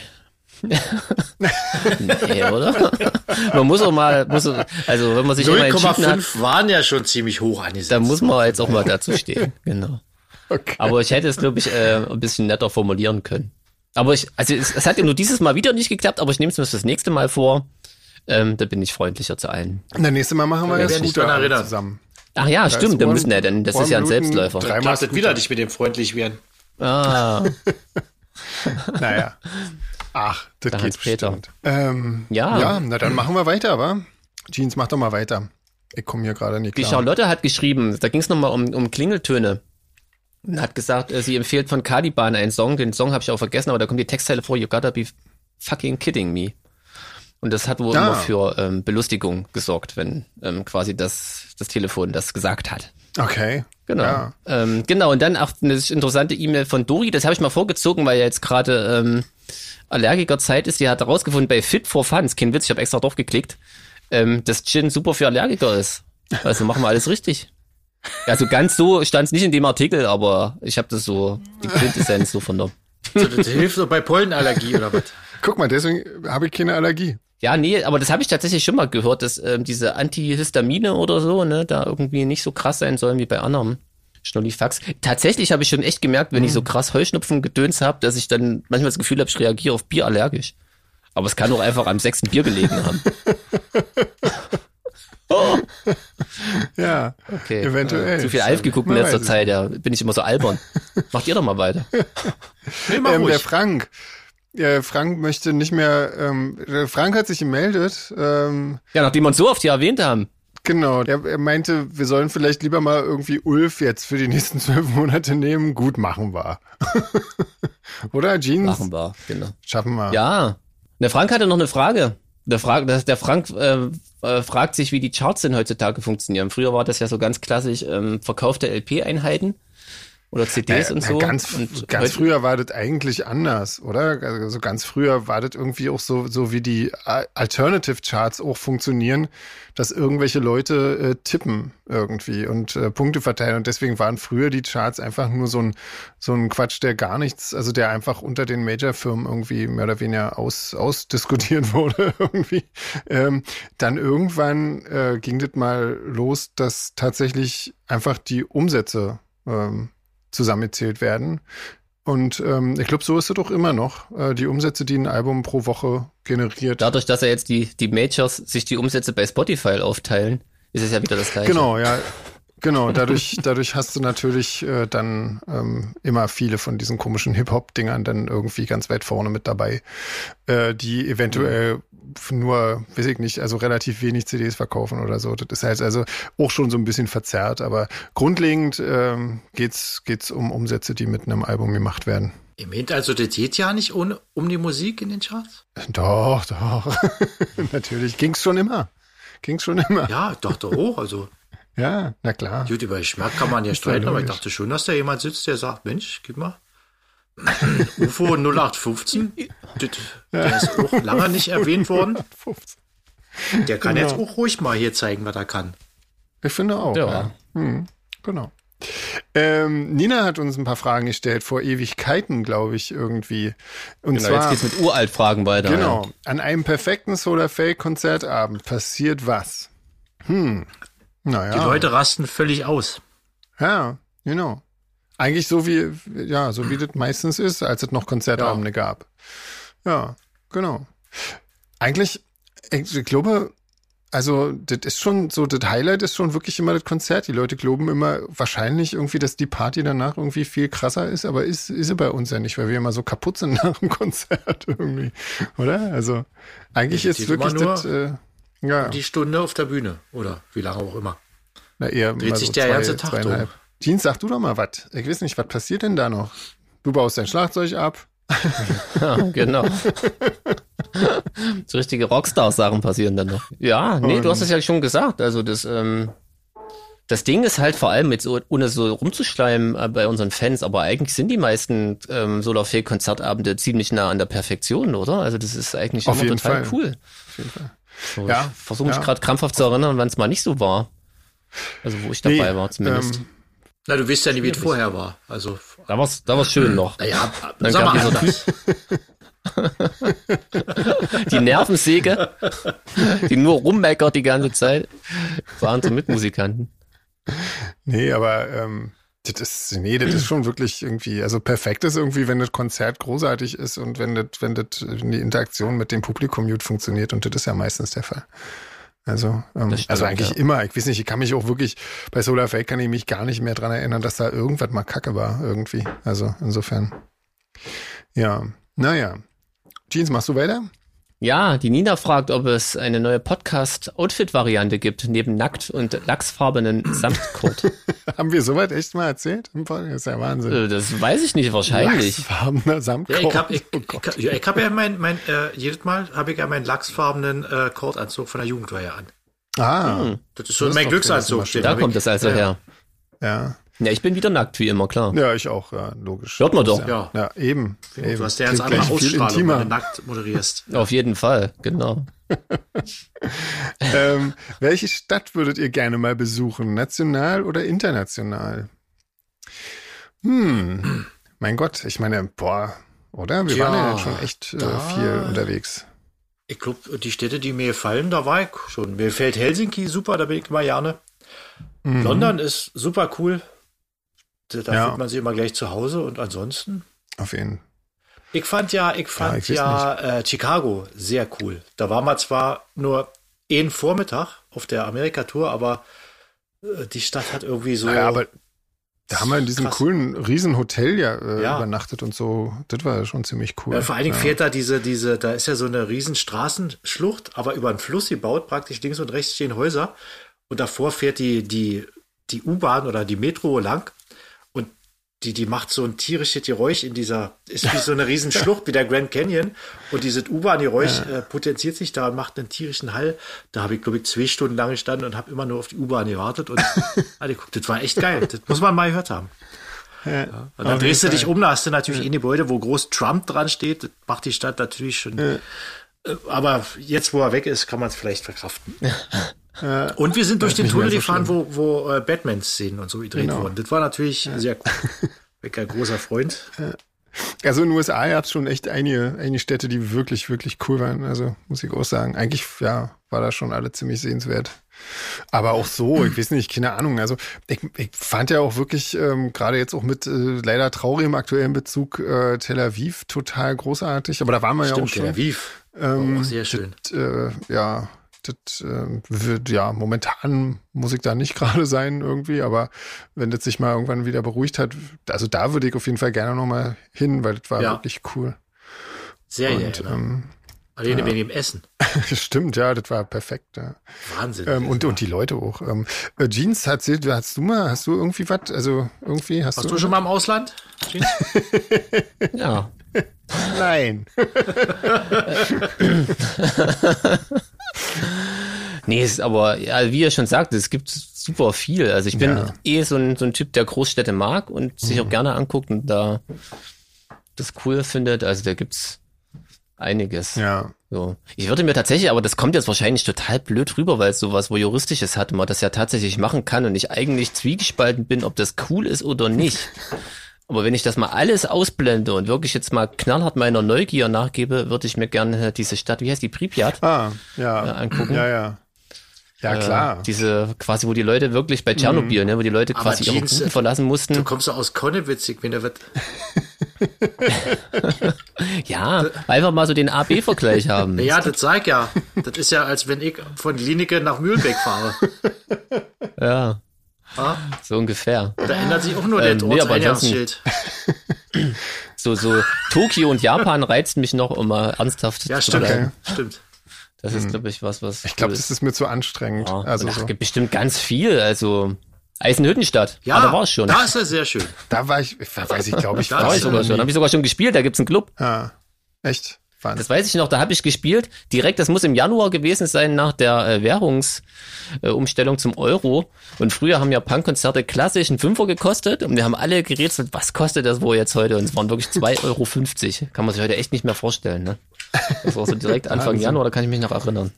Nee, oder? Man muss auch mal, muss, also wenn man sich 0,5 waren ja schon ziemlich hoch angesetzt. Da muss man jetzt auch mal dazu stehen, genau. Okay. Aber ich hätte es, glaube ich, äh, ein bisschen netter formulieren können. Aber ich, also es, es hat ja nur dieses Mal wieder nicht geklappt, aber ich nehme es mir das nächste Mal vor. Ähm, da bin ich freundlicher zu allen. Das nächste Mal machen wir ja Scooter zusammen. Ach ja, da stimmt, da müssen ja, denn das ist ja ein Selbstläufer. Dreimal wieder nicht mit dem freundlich werden. Ah. naja. Ach, das geht später. bestimmt. Ähm, ja. Ja, na dann machen wir weiter, wa? Jeans, mach doch mal weiter. Ich komme hier gerade nicht klar. Die Charlotte hat geschrieben, da ging es nochmal um, um Klingeltöne. Und hat gesagt, äh, sie empfiehlt von Caliban einen Song. Den Song habe ich auch vergessen, aber da kommt die Textzeile vor, you gotta be fucking kidding me. Und das hat wohl ah. immer für ähm, Belustigung gesorgt, wenn ähm, quasi das, das Telefon das gesagt hat. Okay. Genau. Ja. Ähm, genau, und dann auch eine interessante E-Mail von Dori, das habe ich mal vorgezogen, weil ja jetzt gerade ähm, Allergikerzeit ist, die hat herausgefunden bei Fit for Fun, kein Witz, ich habe extra drauf geklickt, ähm, dass Gin super für Allergiker ist. Also machen wir alles richtig. Also ganz so stand es nicht in dem Artikel, aber ich habe das so, die Quintessenz so vernommen. So, das hilft doch bei Pollenallergie oder was? Guck mal, deswegen habe ich keine Allergie. Ja, nee, aber das habe ich tatsächlich schon mal gehört, dass ähm, diese Antihistamine oder so, ne, da irgendwie nicht so krass sein sollen wie bei anderen. Schnullifax. Tatsächlich habe ich schon echt gemerkt, wenn mhm. ich so krass Heuschnupfen gedöns habe, dass ich dann manchmal das Gefühl habe, ich reagiere auf Bier allergisch. Aber es kann auch einfach am sechsten Bier gelegen haben. oh. Ja, okay. eventuell. Zu viel Alf geguckt in letzter Zeit, ja. Bin ich immer so albern. Macht ihr doch mal weiter. Nee, mach ähm, der Frank. Ja, Frank möchte nicht mehr. Ähm, Frank hat sich gemeldet. Ähm, ja, nachdem wir uns so oft hier erwähnt haben. Genau, er, er meinte, wir sollen vielleicht lieber mal irgendwie Ulf jetzt für die nächsten zwölf Monate nehmen. Gut, machen wir. Oder, Jeans? Machen wir, genau. Schaffen wir. Ja. Der Frank hatte noch eine Frage. Der, Fra der Frank äh, äh, fragt sich, wie die Charts denn heutzutage funktionieren. Früher war das ja so ganz klassisch ähm, verkaufte LP-Einheiten oder CDs na, und so. Ganz, und ganz früher war das eigentlich anders, oder? Also ganz früher war das irgendwie auch so, so wie die Alternative Charts auch funktionieren, dass irgendwelche Leute äh, tippen irgendwie und äh, Punkte verteilen. Und deswegen waren früher die Charts einfach nur so ein, so ein Quatsch, der gar nichts, also der einfach unter den Major-Firmen irgendwie mehr oder weniger aus, ausdiskutiert wurde irgendwie. Ähm, dann irgendwann äh, ging das mal los, dass tatsächlich einfach die Umsätze ähm, zusammengezählt werden. Und ähm, ich glaube, so ist es doch immer noch. Äh, die Umsätze, die ein Album pro Woche generiert. Dadurch, dass er jetzt die, die Majors sich die Umsätze bei Spotify aufteilen, ist es ja wieder das gleiche. Genau, ja. Genau, dadurch, dadurch hast du natürlich äh, dann ähm, immer viele von diesen komischen Hip-Hop-Dingern dann irgendwie ganz weit vorne mit dabei, äh, die eventuell nur, weiß ich nicht, also relativ wenig CDs verkaufen oder so. Das ist halt also auch schon so ein bisschen verzerrt, aber grundlegend ähm, geht's geht's um Umsätze, die mit einem Album gemacht werden. Ihr meint also, das geht ja nicht ohne, um die Musik in den Charts? Doch, doch. Natürlich ging's schon immer. Ging's schon immer. Ja, ich dachte auch, also. ja, na klar. Gut, über Geschmack kann man ja streiten, aber ich dachte schon, dass da jemand sitzt, der sagt, Mensch, gib mal. UFO 0815, der ist auch lange nicht erwähnt worden. Der kann genau. jetzt auch ruhig mal hier zeigen, was er kann. Ich finde auch. Ja. ja. Hm, genau. Ähm, Nina hat uns ein paar Fragen gestellt, vor Ewigkeiten, glaube ich, irgendwie. Und genau, zwar, jetzt geht's mit Uraltfragen weiter. Genau. Ja. An einem perfekten Solar Fake Konzertabend passiert was? Hm. Naja. Die Leute rasten völlig aus. Ja, genau. Eigentlich so wie, ja, so wie das meistens ist, als es noch Konzertabende ja. gab. Ja, genau. Eigentlich, ich glaube, also das ist schon so, das Highlight ist schon wirklich immer das Konzert. Die Leute glauben immer wahrscheinlich irgendwie, dass die Party danach irgendwie viel krasser ist, aber ist, ist sie bei uns ja nicht, weil wir immer so kaputt sind nach dem Konzert irgendwie, oder? Also eigentlich die, ist wirklich das, äh, ja. Die Stunde auf der Bühne oder wie lange auch immer. Na eher Dreht sich so der zwei, ganze Tag um. Jeans, sag du doch mal was. Ich weiß nicht, was passiert denn da noch? Du baust dein Schlagzeug ab. ja, genau. so richtige Rockstar-Sachen passieren dann noch. Ja, nee, du hast es ja schon gesagt. Also das, ähm, das Ding ist halt vor allem, jetzt so, ohne so rumzuschleimen äh, bei unseren Fans, aber eigentlich sind die meisten ähm, Solarfake-Konzertabende ziemlich nah an der Perfektion, oder? Also das ist eigentlich Auf immer total Fall. cool. Auf jeden Fall. So, ja, ich versuche mich ja. gerade krampfhaft zu erinnern, wann es mal nicht so war. Also wo ich dabei nee, war zumindest. Ähm, na, du weißt ja nicht, wie es vorher war. Also. Da war's, da war's schön noch. Naja, dann sag mal das. die Nervensäge, die nur rummeckert die ganze Zeit, waren so Mitmusikanten. Nee, aber ähm, das ist, nee, das ist schon wirklich irgendwie, also perfekt ist irgendwie, wenn das Konzert großartig ist und wenn das, wenn das die Interaktion mit dem Publikum gut funktioniert und das ist ja meistens der Fall. Also, ähm, stimmt, also eigentlich ja. immer. Ich weiß nicht, ich kann mich auch wirklich, bei Solar Fake kann ich mich gar nicht mehr dran erinnern, dass da irgendwas mal kacke war, irgendwie. Also insofern. Ja, naja. Jeans, machst du weiter? Ja, die Nina fragt, ob es eine neue Podcast-Outfit-Variante gibt, neben nackt und lachsfarbenen Samtkurt. Haben wir soweit echt mal erzählt? Das ist ja Wahnsinn. Äh, das weiß ich nicht, wahrscheinlich. Lachsfarbener Samtkurt. Ja, ich habe ich, oh ich, ja, ich hab ja mein, mein äh, jedes Mal habe ich ja meinen lachsfarbenen äh, Kordanzug von der Jugendweihe an. Ah. Hm. Das ist so das mein Glücksanzug. Da kommt es also her. Ja. Ja, ich bin wieder nackt, wie immer, klar. Ja, ich auch, ja, logisch. Hört man doch. Ja, ja eben. eben. Du hast ja ganz andere Ausstrahlung, wenn du nackt moderierst. Auf jeden Fall, genau. ähm, welche Stadt würdet ihr gerne mal besuchen? National oder international? Hm, mein Gott, ich meine, boah, oder? Wir ja, waren ja schon echt äh, viel unterwegs. Ich glaube, die Städte, die mir gefallen, da war ich schon. Mir fällt Helsinki super, da bin ich immer gerne. Mhm. London ist super cool. Da ja. fühlt man sich immer gleich zu Hause und ansonsten. Auf jeden Fall. Ich fand ja, ich fand ja, ja äh, Chicago sehr cool. Da war man zwar nur einen Vormittag auf der Amerika-Tour, aber äh, die Stadt hat irgendwie so. Naja, aber da haben wir in diesem krass. coolen Riesenhotel ja, äh, ja, übernachtet und so. Das war ja schon ziemlich cool. Ja, vor allen Dingen ja. fährt da diese, diese, da ist ja so eine Riesenstraßenschlucht, aber über einen Fluss gebaut, praktisch links und rechts stehen Häuser. Und davor fährt die, die, die U-Bahn oder die Metro lang die, die macht so ein tierisches Geräusch in dieser, ist wie so eine Riesenschlucht wie der Grand Canyon. Und dieses U-Bahn-Geräusch ja. äh, potenziert sich da und macht einen tierischen Hall. Da habe ich, glaube ich, zwei Stunden lang gestanden und habe immer nur auf die U-Bahn gewartet. Und alle guckt, das war echt geil. Das muss man mal gehört haben. Ja. ja. Und dann drehst du dich um, da hast du natürlich ja. ein Gebäude, wo groß Trump dran steht. Das macht die Stadt natürlich schon. Ja. Äh, aber jetzt, wo er weg ist, kann man es vielleicht verkraften. Äh, und wir sind durch den Tunnel so gefahren, wo, wo äh, Batman-Szenen und so gedreht genau. wurden. Das war natürlich ja. sehr cool. Becker, großer Freund. Also in den USA gab es schon echt einige, einige Städte, die wirklich, wirklich cool waren. Also muss ich auch sagen. Eigentlich, ja, war da schon alle ziemlich sehenswert. Aber auch so, ich weiß nicht, keine Ahnung. Also ich, ich fand ja auch wirklich, ähm, gerade jetzt auch mit äh, leider traurigem aktuellen Bezug äh, Tel Aviv total großartig. Aber da waren wir Stimmt, ja auch schon. Tel Aviv. Ähm, auch sehr schön. Das, äh, ja, das äh, wird, ja, momentan muss ich da nicht gerade sein irgendwie, aber wenn das sich mal irgendwann wieder beruhigt hat, also da würde ich auf jeden Fall gerne nochmal hin, weil das war ja. wirklich cool. Sehr, und, ja, ähm, Alleine ja. wegen dem Essen. Stimmt, ja, das war perfekt. Ja. Wahnsinn. Ähm, und, und die Leute auch. Ähm, äh, Jeans, hast, hast du mal, hast du irgendwie was? Also irgendwie hast Warst du. du schon mal im Ausland? Jeans? ja. Nein. nee, ist aber, ja, wie ihr schon sagt, es gibt super viel. Also ich bin ja. eh so ein, so ein Typ, der Großstädte mag und sich auch mhm. gerne anguckt und da das cool findet. Also da gibt's einiges. Ja. So. Ich würde mir tatsächlich, aber das kommt jetzt wahrscheinlich total blöd rüber, weil es sowas wo juristisches hat, man das ja tatsächlich machen kann und ich eigentlich zwiegespalten bin, ob das cool ist oder nicht. Aber wenn ich das mal alles ausblende und wirklich jetzt mal knallhart meiner Neugier nachgebe, würde ich mir gerne diese Stadt, wie heißt die, Pripyat, ah, ja. Äh, angucken. Ja, ja. Ja, äh, klar. Äh, diese quasi, wo die Leute wirklich bei Tschernobyl, mhm. ne, wo die Leute quasi ihre Guten verlassen mussten. Du kommst so aus Konnewitzig, wenn er wird. ja, einfach mal so den A-B-Vergleich haben. Ja, das sag ja. Das ist ja, als wenn ich von Klinike nach Mühlenbeck fahre. ja. Ha? So ungefähr. Da ändert sich auch nur der ähm. Nee, so, so Tokio und Japan reizt mich noch, um mal ernsthaft ja, zu stimmt, bleiben. Ja, stimmt. Das ist, hm. glaube ich, was, was. Ich glaube, das ist mir zu anstrengend. Ja, also so. gibt bestimmt ganz viel. Also Eisenhüttenstadt. Ja, ah, da war es schon. Da ist er sehr schön. Da war ich, weiß ich, glaube ich, da war ich sogar schon. Habe ich sogar schon gespielt. Da gibt's einen Club. Ja, echt. Fand. Das weiß ich noch, da habe ich gespielt. Direkt, das muss im Januar gewesen sein, nach der äh, Währungsumstellung äh, zum Euro. Und früher haben ja Punkkonzerte klassisch einen Fünfer gekostet. Und wir haben alle gerätselt, was kostet das wohl jetzt heute? Und es waren wirklich 2,50 Euro. Kann man sich heute echt nicht mehr vorstellen. Ne? Das war so direkt Anfang Januar, da kann ich mich noch erinnern.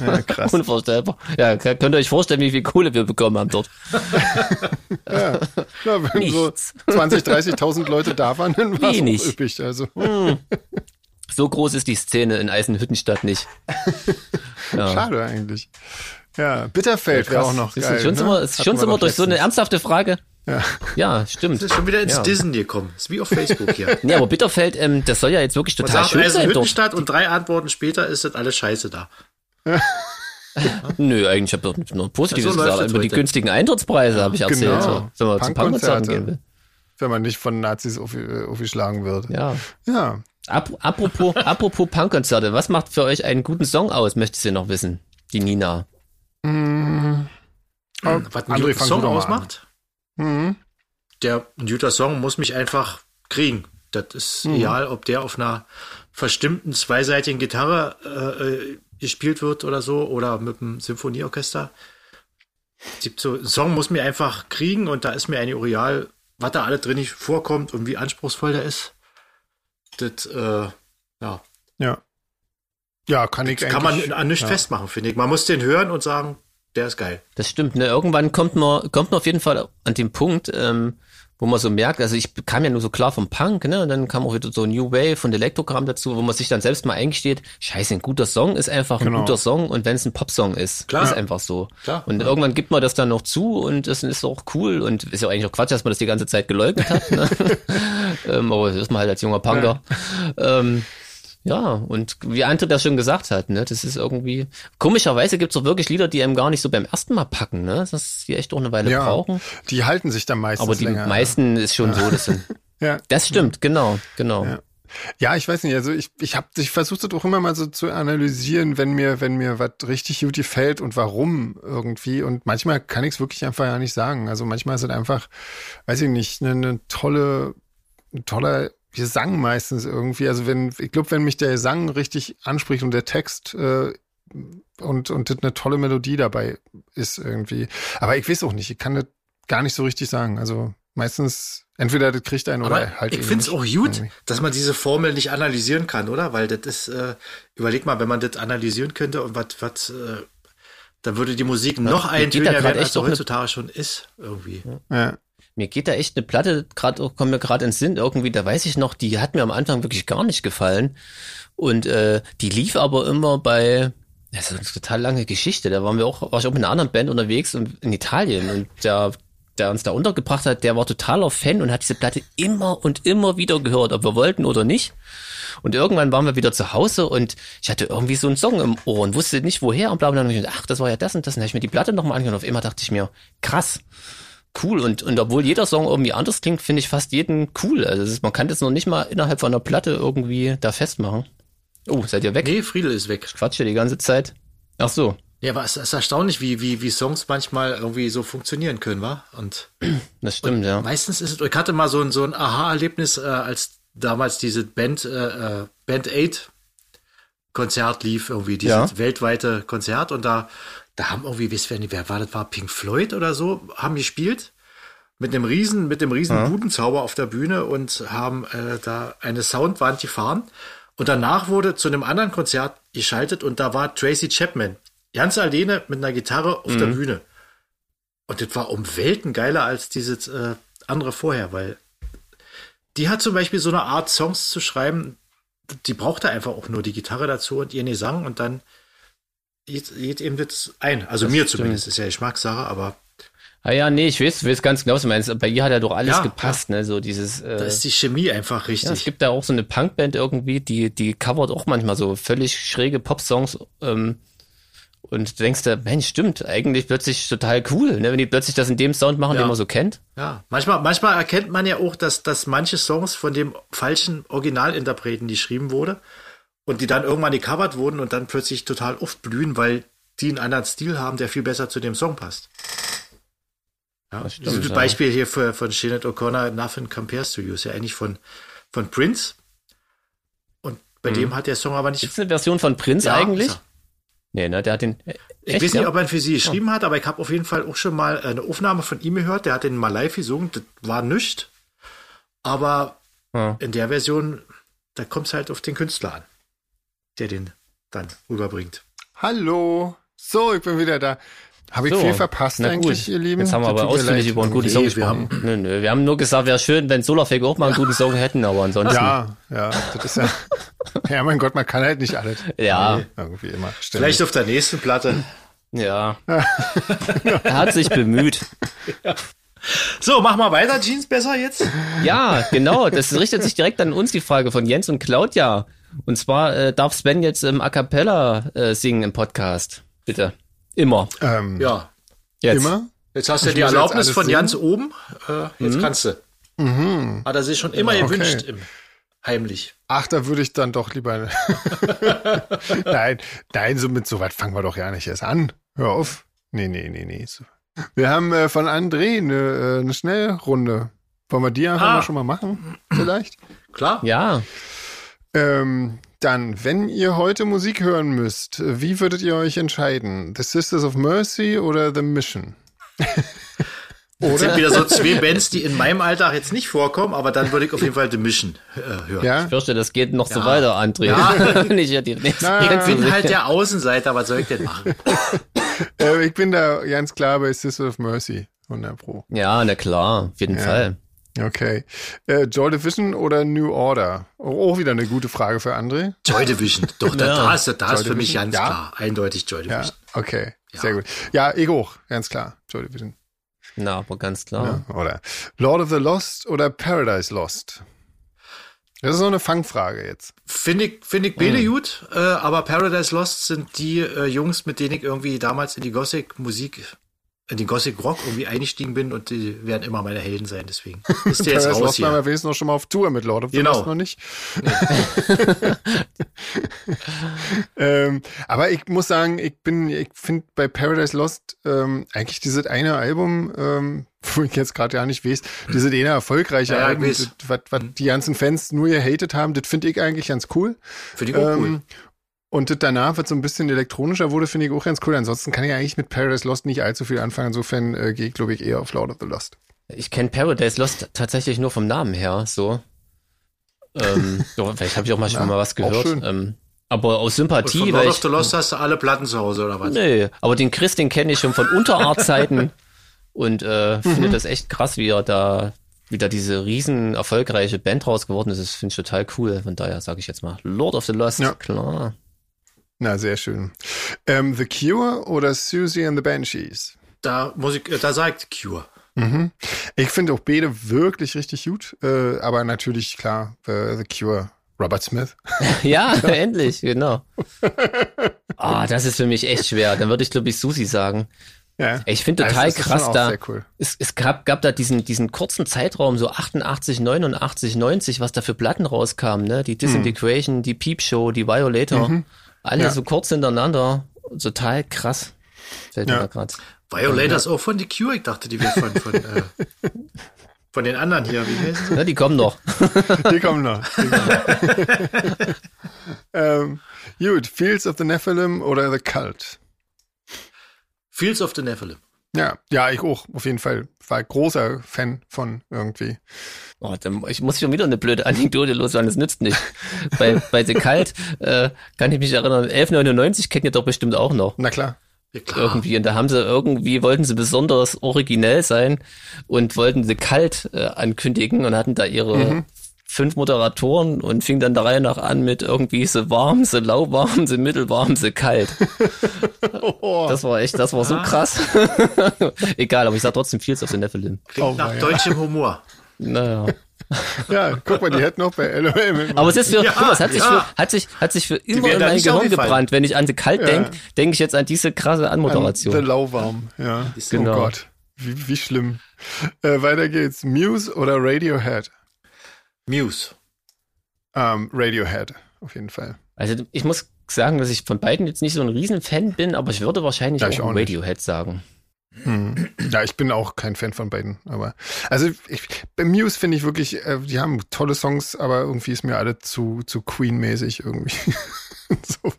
Ja, krass. Unvorstellbar. Ja, könnt ihr euch vorstellen, wie viel Kohle wir bekommen haben dort. ja, na, wenn Nichts. so 20, 30.000 Leute da waren, dann war es üppig. Also. Hm. So groß ist die Szene in Eisenhüttenstadt nicht. Ja. Schade eigentlich. Ja, Bitterfeld wäre auch noch geil. Ist schon, ne? immer, ist schon immer durch so eine ernsthafte Frage. Ja. ja, stimmt. Das ist schon wieder ins ja. Disney gekommen. Ist wie auf Facebook hier. nee, aber Bitterfeld, ähm, das soll ja jetzt wirklich total Man sagt, schön sein. Hüttenstadt und drei Antworten später ist das alles scheiße da. Nö, eigentlich habe ich nur Positives also gesagt. Über die günstigen Eintrittspreise habe ich erzählt. Genau. So, wenn man zu Punkkonzerten gehen will. Wenn man nicht von Nazis aufgeschlagen wird. Ja. Ja. Apropos, apropos Punkkonzerte, was macht für euch einen guten Song aus, möchtest du noch wissen? Die Nina. Mmh. Oh, was einen guten Song ausmacht? Mhm. Der ein guter Song muss mich einfach kriegen. Das ist mhm. egal, ob der auf einer verstimmten zweiseitigen Gitarre äh, äh gespielt wird oder so oder mit einem Symphonieorchester. so, ein Song muss mir einfach kriegen und da ist mir eine Ureal, was da alle drin nicht vorkommt und wie anspruchsvoll der ist. Das, äh, ja. Ja. Ja, kann ich das Kann man an nichts ja. festmachen, finde ich. Man muss den hören und sagen, der ist geil. Das stimmt, ne? Irgendwann kommt man, kommt man auf jeden Fall an den Punkt, ähm, wo man so merkt, also ich kam ja nur so klar vom Punk, ne? Und dann kam auch wieder so New Wave und Elektrokram dazu, wo man sich dann selbst mal eingesteht, scheiße, ein guter Song ist einfach genau. ein guter Song und wenn es ein Popsong ist, klar. ist einfach so. Klar. Und ja. irgendwann gibt man das dann noch zu und es ist auch cool und ist ja eigentlich auch Quatsch, dass man das die ganze Zeit geleugnet hat. Ne? ähm, aber das ist man halt als junger Punker. Ja. Ähm, ja, und wie André das schon gesagt hat, ne, das ist irgendwie, komischerweise gibt's doch wirklich Lieder, die einem gar nicht so beim ersten Mal packen, ne, dass die echt auch eine Weile ja, brauchen. Die halten sich dann meistens Aber die länger, meisten ist schon ja. so, das sind, ja. Das stimmt, genau, genau. Ja. Ja, ich weiß nicht, also ich, ich habe ich versucht doch immer mal so zu analysieren, wenn mir, wenn mir was richtig gut gefällt und warum irgendwie. Und manchmal kann ich es wirklich einfach ja nicht sagen. Also manchmal ist es einfach, weiß ich nicht, eine, eine tolle, ein toller Gesang meistens irgendwie. Also wenn, ich glaube, wenn mich der Gesang richtig anspricht und der Text äh, und, und das eine tolle Melodie dabei ist irgendwie. Aber ich weiß auch nicht, ich kann das gar nicht so richtig sagen. Also meistens entweder das kriegt einen Aber oder halt. Ich finde es auch gut, irgendwie. dass man diese Formel nicht analysieren kann, oder? Weil das ist, äh, überleg mal, wenn man das analysieren könnte und was, was, äh, da würde die Musik noch eintöniger werden, als heutzutage schon ist, irgendwie. Ja. Mir geht da echt eine Platte, gerade kommt mir gerade ins Sinn, irgendwie, da weiß ich noch, die hat mir am Anfang wirklich gar nicht gefallen. Und äh, die lief aber immer bei, das ist eine total lange Geschichte. Da waren wir auch, war ich auch mit einer anderen Band unterwegs und in Italien und der, der uns da untergebracht hat, der war totaler Fan und hat diese Platte immer und immer wieder gehört, ob wir wollten oder nicht. Und irgendwann waren wir wieder zu Hause und ich hatte irgendwie so einen Song im Ohr und wusste nicht woher und bla bla. Und dann ach, das war ja das und das. Und dann habe ich mir die Platte nochmal angehört und auf immer dachte ich mir, krass cool und, und obwohl jeder Song irgendwie anders klingt, finde ich fast jeden cool. Also ist, man kann das noch nicht mal innerhalb von einer Platte irgendwie da festmachen. Oh, seid ihr weg? Nee, Friedel ist weg. Ich quatsche die ganze Zeit. Ach so. Ja, aber es ist erstaunlich, wie, wie, wie Songs manchmal irgendwie so funktionieren können, wa? Und das stimmt, und ja. Meistens ist es, ich hatte mal so ein, so ein Aha-Erlebnis, äh, als damals diese Band, äh, äh Band 8 Konzert lief, irgendwie dieses ja. weltweite Konzert und da da haben irgendwie, wisst ihr, wer war das, war Pink Floyd oder so, haben gespielt mit einem riesen, mit dem riesen ja. Budenzauber auf der Bühne und haben äh, da eine Soundwand gefahren. Und danach wurde zu einem anderen Konzert geschaltet und da war Tracy Chapman ganz alleine mit einer Gitarre auf mhm. der Bühne. Und das war um Welten geiler als dieses äh, andere vorher, weil die hat zum Beispiel so eine Art Songs zu schreiben, die brauchte einfach auch nur die Gitarre dazu und ihren Gesang und dann geht, geht eben das ein. Also das mir zumindest, ist ja Geschmackssache, aber. Ah ja, nee, ich weiß, weiß ganz genau, was du meinst. Bei ihr hat ja doch alles ja, gepasst, ja. ne? So dieses. Äh, da ist die Chemie einfach richtig. Ja, es gibt da auch so eine Punkband irgendwie, die, die covert auch manchmal so völlig schräge Popsongs. Ähm, und du denkst da, Mensch, stimmt, eigentlich plötzlich total cool, ne? wenn die plötzlich das in dem Sound machen, ja. den man so kennt. Ja, manchmal, manchmal erkennt man ja auch, dass, dass manche Songs von dem falschen Originalinterpreten geschrieben wurde und die dann irgendwann gecovert wurden und dann plötzlich total oft blühen, weil die einen anderen Stil haben, der viel besser zu dem Song passt. Ja, das stimmt, dieses ja. Beispiel hier für, von Sinead O'Connor, Nothing Compares to You, ist ja eigentlich von, von Prince. Und bei mhm. dem hat der Song aber nicht. Ist eine Version von Prince ja, eigentlich? Nee, ne, der hat den. Äh, ich weiß nicht, ob er ihn für sie geschrieben hat, aber ich habe auf jeden Fall auch schon mal eine Aufnahme von ihm gehört. Der hat den mal live gesungen, das war nichts. Aber in der Version, da kommt es halt auf den Künstler an der den dann rüberbringt. Hallo. So, ich bin wieder da. Habe ich so, viel verpasst eigentlich, ihr Lieben? Jetzt haben wir aber ausführlich über einen guten nee, Song gesprochen. Wir haben, nö, nö, wir haben nur gesagt, wäre schön, wenn Solarfake auch mal einen guten Song hätten, aber ansonsten. Ja, ja, das ist ja. ja, mein Gott, man kann halt nicht alles. Ja. Nee, irgendwie immer. Ständig. Vielleicht auf der nächsten Platte. Ja. er hat sich bemüht. Ja. So, mach mal weiter, Jeans, besser jetzt? Ja, genau. Das richtet sich direkt an uns, die Frage von Jens und Claudia. Und zwar äh, darf Sven jetzt im A Cappella äh, singen im Podcast. Bitte. Immer. Ähm, ja. Jetzt. Immer? Jetzt hast du ja die Erlaubnis von Jans oben. Äh, jetzt mhm. kannst du. Mhm. Hat er sich schon immer okay. gewünscht, im, heimlich. Ach, da würde ich dann doch lieber. nein, nein, so mit so weit fangen wir doch ja nicht erst an. Hör auf. Nee, nee, nee, nee. Wir haben äh, von André eine, äh, eine Schnellrunde. Wollen wir die einfach ah. mal schon mal machen? Vielleicht? Klar. Ja. Ähm, dann, wenn ihr heute Musik hören müsst, wie würdet ihr euch entscheiden? The Sisters of Mercy oder The Mission? Das sind wieder so zwei Bands, die in meinem Alltag jetzt nicht vorkommen, aber dann würde ich auf jeden Fall The Mission äh, hören. Ja? Ich fürchte, das geht noch ja. so weiter, André. Ja. ich, ja die ich bin halt der Außenseiter, was soll ich denn machen? äh, ich bin da ganz klar bei Sister of Mercy, 100 Pro. Ja, na klar, auf jeden Fall. Okay. Äh, Joy Division oder New Order? Auch wieder eine gute Frage für André. Joy Division. Doch, da, da ist, da ist für mich ganz klar. Eindeutig Joy Division. Ja, okay. Sehr gut. Ja, ich auch. Ganz klar. Joy Division. Na, aber ganz klar. Ja, oder Lord of the Lost oder Paradise Lost? Das ist so eine Fangfrage jetzt. Finde ich, finde ich beide mhm. gut, äh, aber Paradise Lost sind die äh, Jungs, mit denen ich irgendwie damals in die Gothic-Musik in den Gothic Rock irgendwie eingestiegen bin und die werden immer meine Helden sein, deswegen ist der jetzt raus hier. wir noch schon mal auf Tour mit Lord of the genau. Lost noch nicht. ähm, aber ich muss sagen, ich bin, ich finde bei Paradise Lost ähm, eigentlich dieses eine Album, ähm, wo ich jetzt gerade ja nicht weiß, diese eine erfolgreiche ja, Album, was, mhm. die ganzen Fans nur gehatet haben, das finde ich eigentlich ganz cool. Finde ich auch cool. Und danach wird so ein bisschen elektronischer wurde, finde ich auch ganz cool. Ansonsten kann ich eigentlich mit Paradise Lost nicht allzu viel anfangen. Insofern äh, gehe ich, glaube ich, eher auf Lord of the Lost. Ich kenne Paradise Lost tatsächlich nur vom Namen her, so. Ähm, vielleicht habe ich auch mal schon ja, mal was gehört. Ähm, aber aus Sympathie. Und von Lord of the Lost hast du alle Platten zu Hause, oder was? Nee, aber den Chris, den kenne ich schon von Unterartzeiten und äh, mhm. finde das echt krass, wie er da wieder diese riesen erfolgreiche Band raus geworden ist. Das finde ich total cool. Von daher sage ich jetzt mal Lord of the Lost, ja. klar. Na, sehr schön. Ähm, the Cure oder Susie and the Banshees? Da muss ich, da sagt Cure. Mhm. Ich finde auch beide wirklich richtig gut, äh, aber natürlich klar, äh, The Cure, Robert Smith. ja, endlich, genau. Ah, oh, das ist für mich echt schwer. Dann würde ich glaube ich Susie sagen. Ja. Ich finde total also, krass da. Cool. Es, es gab, gab da diesen, diesen kurzen Zeitraum, so 88, 89, 90, was da für Platten rauskamen, ne? Die Disintegration, mhm. die Peep Show, die Violator. Mhm. Alle ja. so kurz hintereinander. Total krass. Fällt ja. mir gerade. Violators ist auch von The Cure. Ich dachte, die wäre von, von, äh, von den anderen hier. Wie sie? Ja, die kommen noch. die kommen noch. Die kommen noch. ähm, gut, Fields of the Nephilim oder The Cult? Fields of the Nephilim. Ja, ja, ich auch, auf jeden Fall. War großer Fan von irgendwie. Oh, dann, ich muss schon wieder eine blöde Anekdote loswerden, das nützt nicht. bei, bei The Kalt äh, kann ich mich erinnern, 1199 kennt ihr doch bestimmt auch noch. Na klar. Ja, klar. Irgendwie, und da haben sie irgendwie, wollten sie besonders originell sein und wollten The Kalt äh, ankündigen und hatten da ihre mhm fünf Moderatoren und fing dann der Reihe nach an mit irgendwie so warm, so lauwarm, so mittelwarm, so kalt. Oh. Das war echt, das war so krass. Egal, aber ich sag trotzdem viel auf den Nephilim. Klingt oh, nach deutschem Humor. Naja. Ja, guck mal, die hätten noch bei LOL. Aber es ist für, ja, guck mal, es hat sich ja. für, hat sich, hat sich für immer in mein Gehirn gebrannt. Wenn ich an The Kalt ja. denke, denke ich jetzt an diese krasse Anmoderation. An the Lauwarm, ja. Genau. Oh Gott, wie, wie schlimm. Äh, weiter geht's. Muse oder Radiohead? Muse. Um, ähm, Radiohead, auf jeden Fall. Also ich muss sagen, dass ich von beiden jetzt nicht so ein Riesenfan bin, aber ich würde wahrscheinlich ja, auch, auch Radiohead sagen. Hm. Ja, ich bin auch kein Fan von beiden, aber also ich, bei Muse finde ich wirklich, äh, die haben tolle Songs, aber irgendwie ist mir alle zu zu Queen-mäßig irgendwie. so.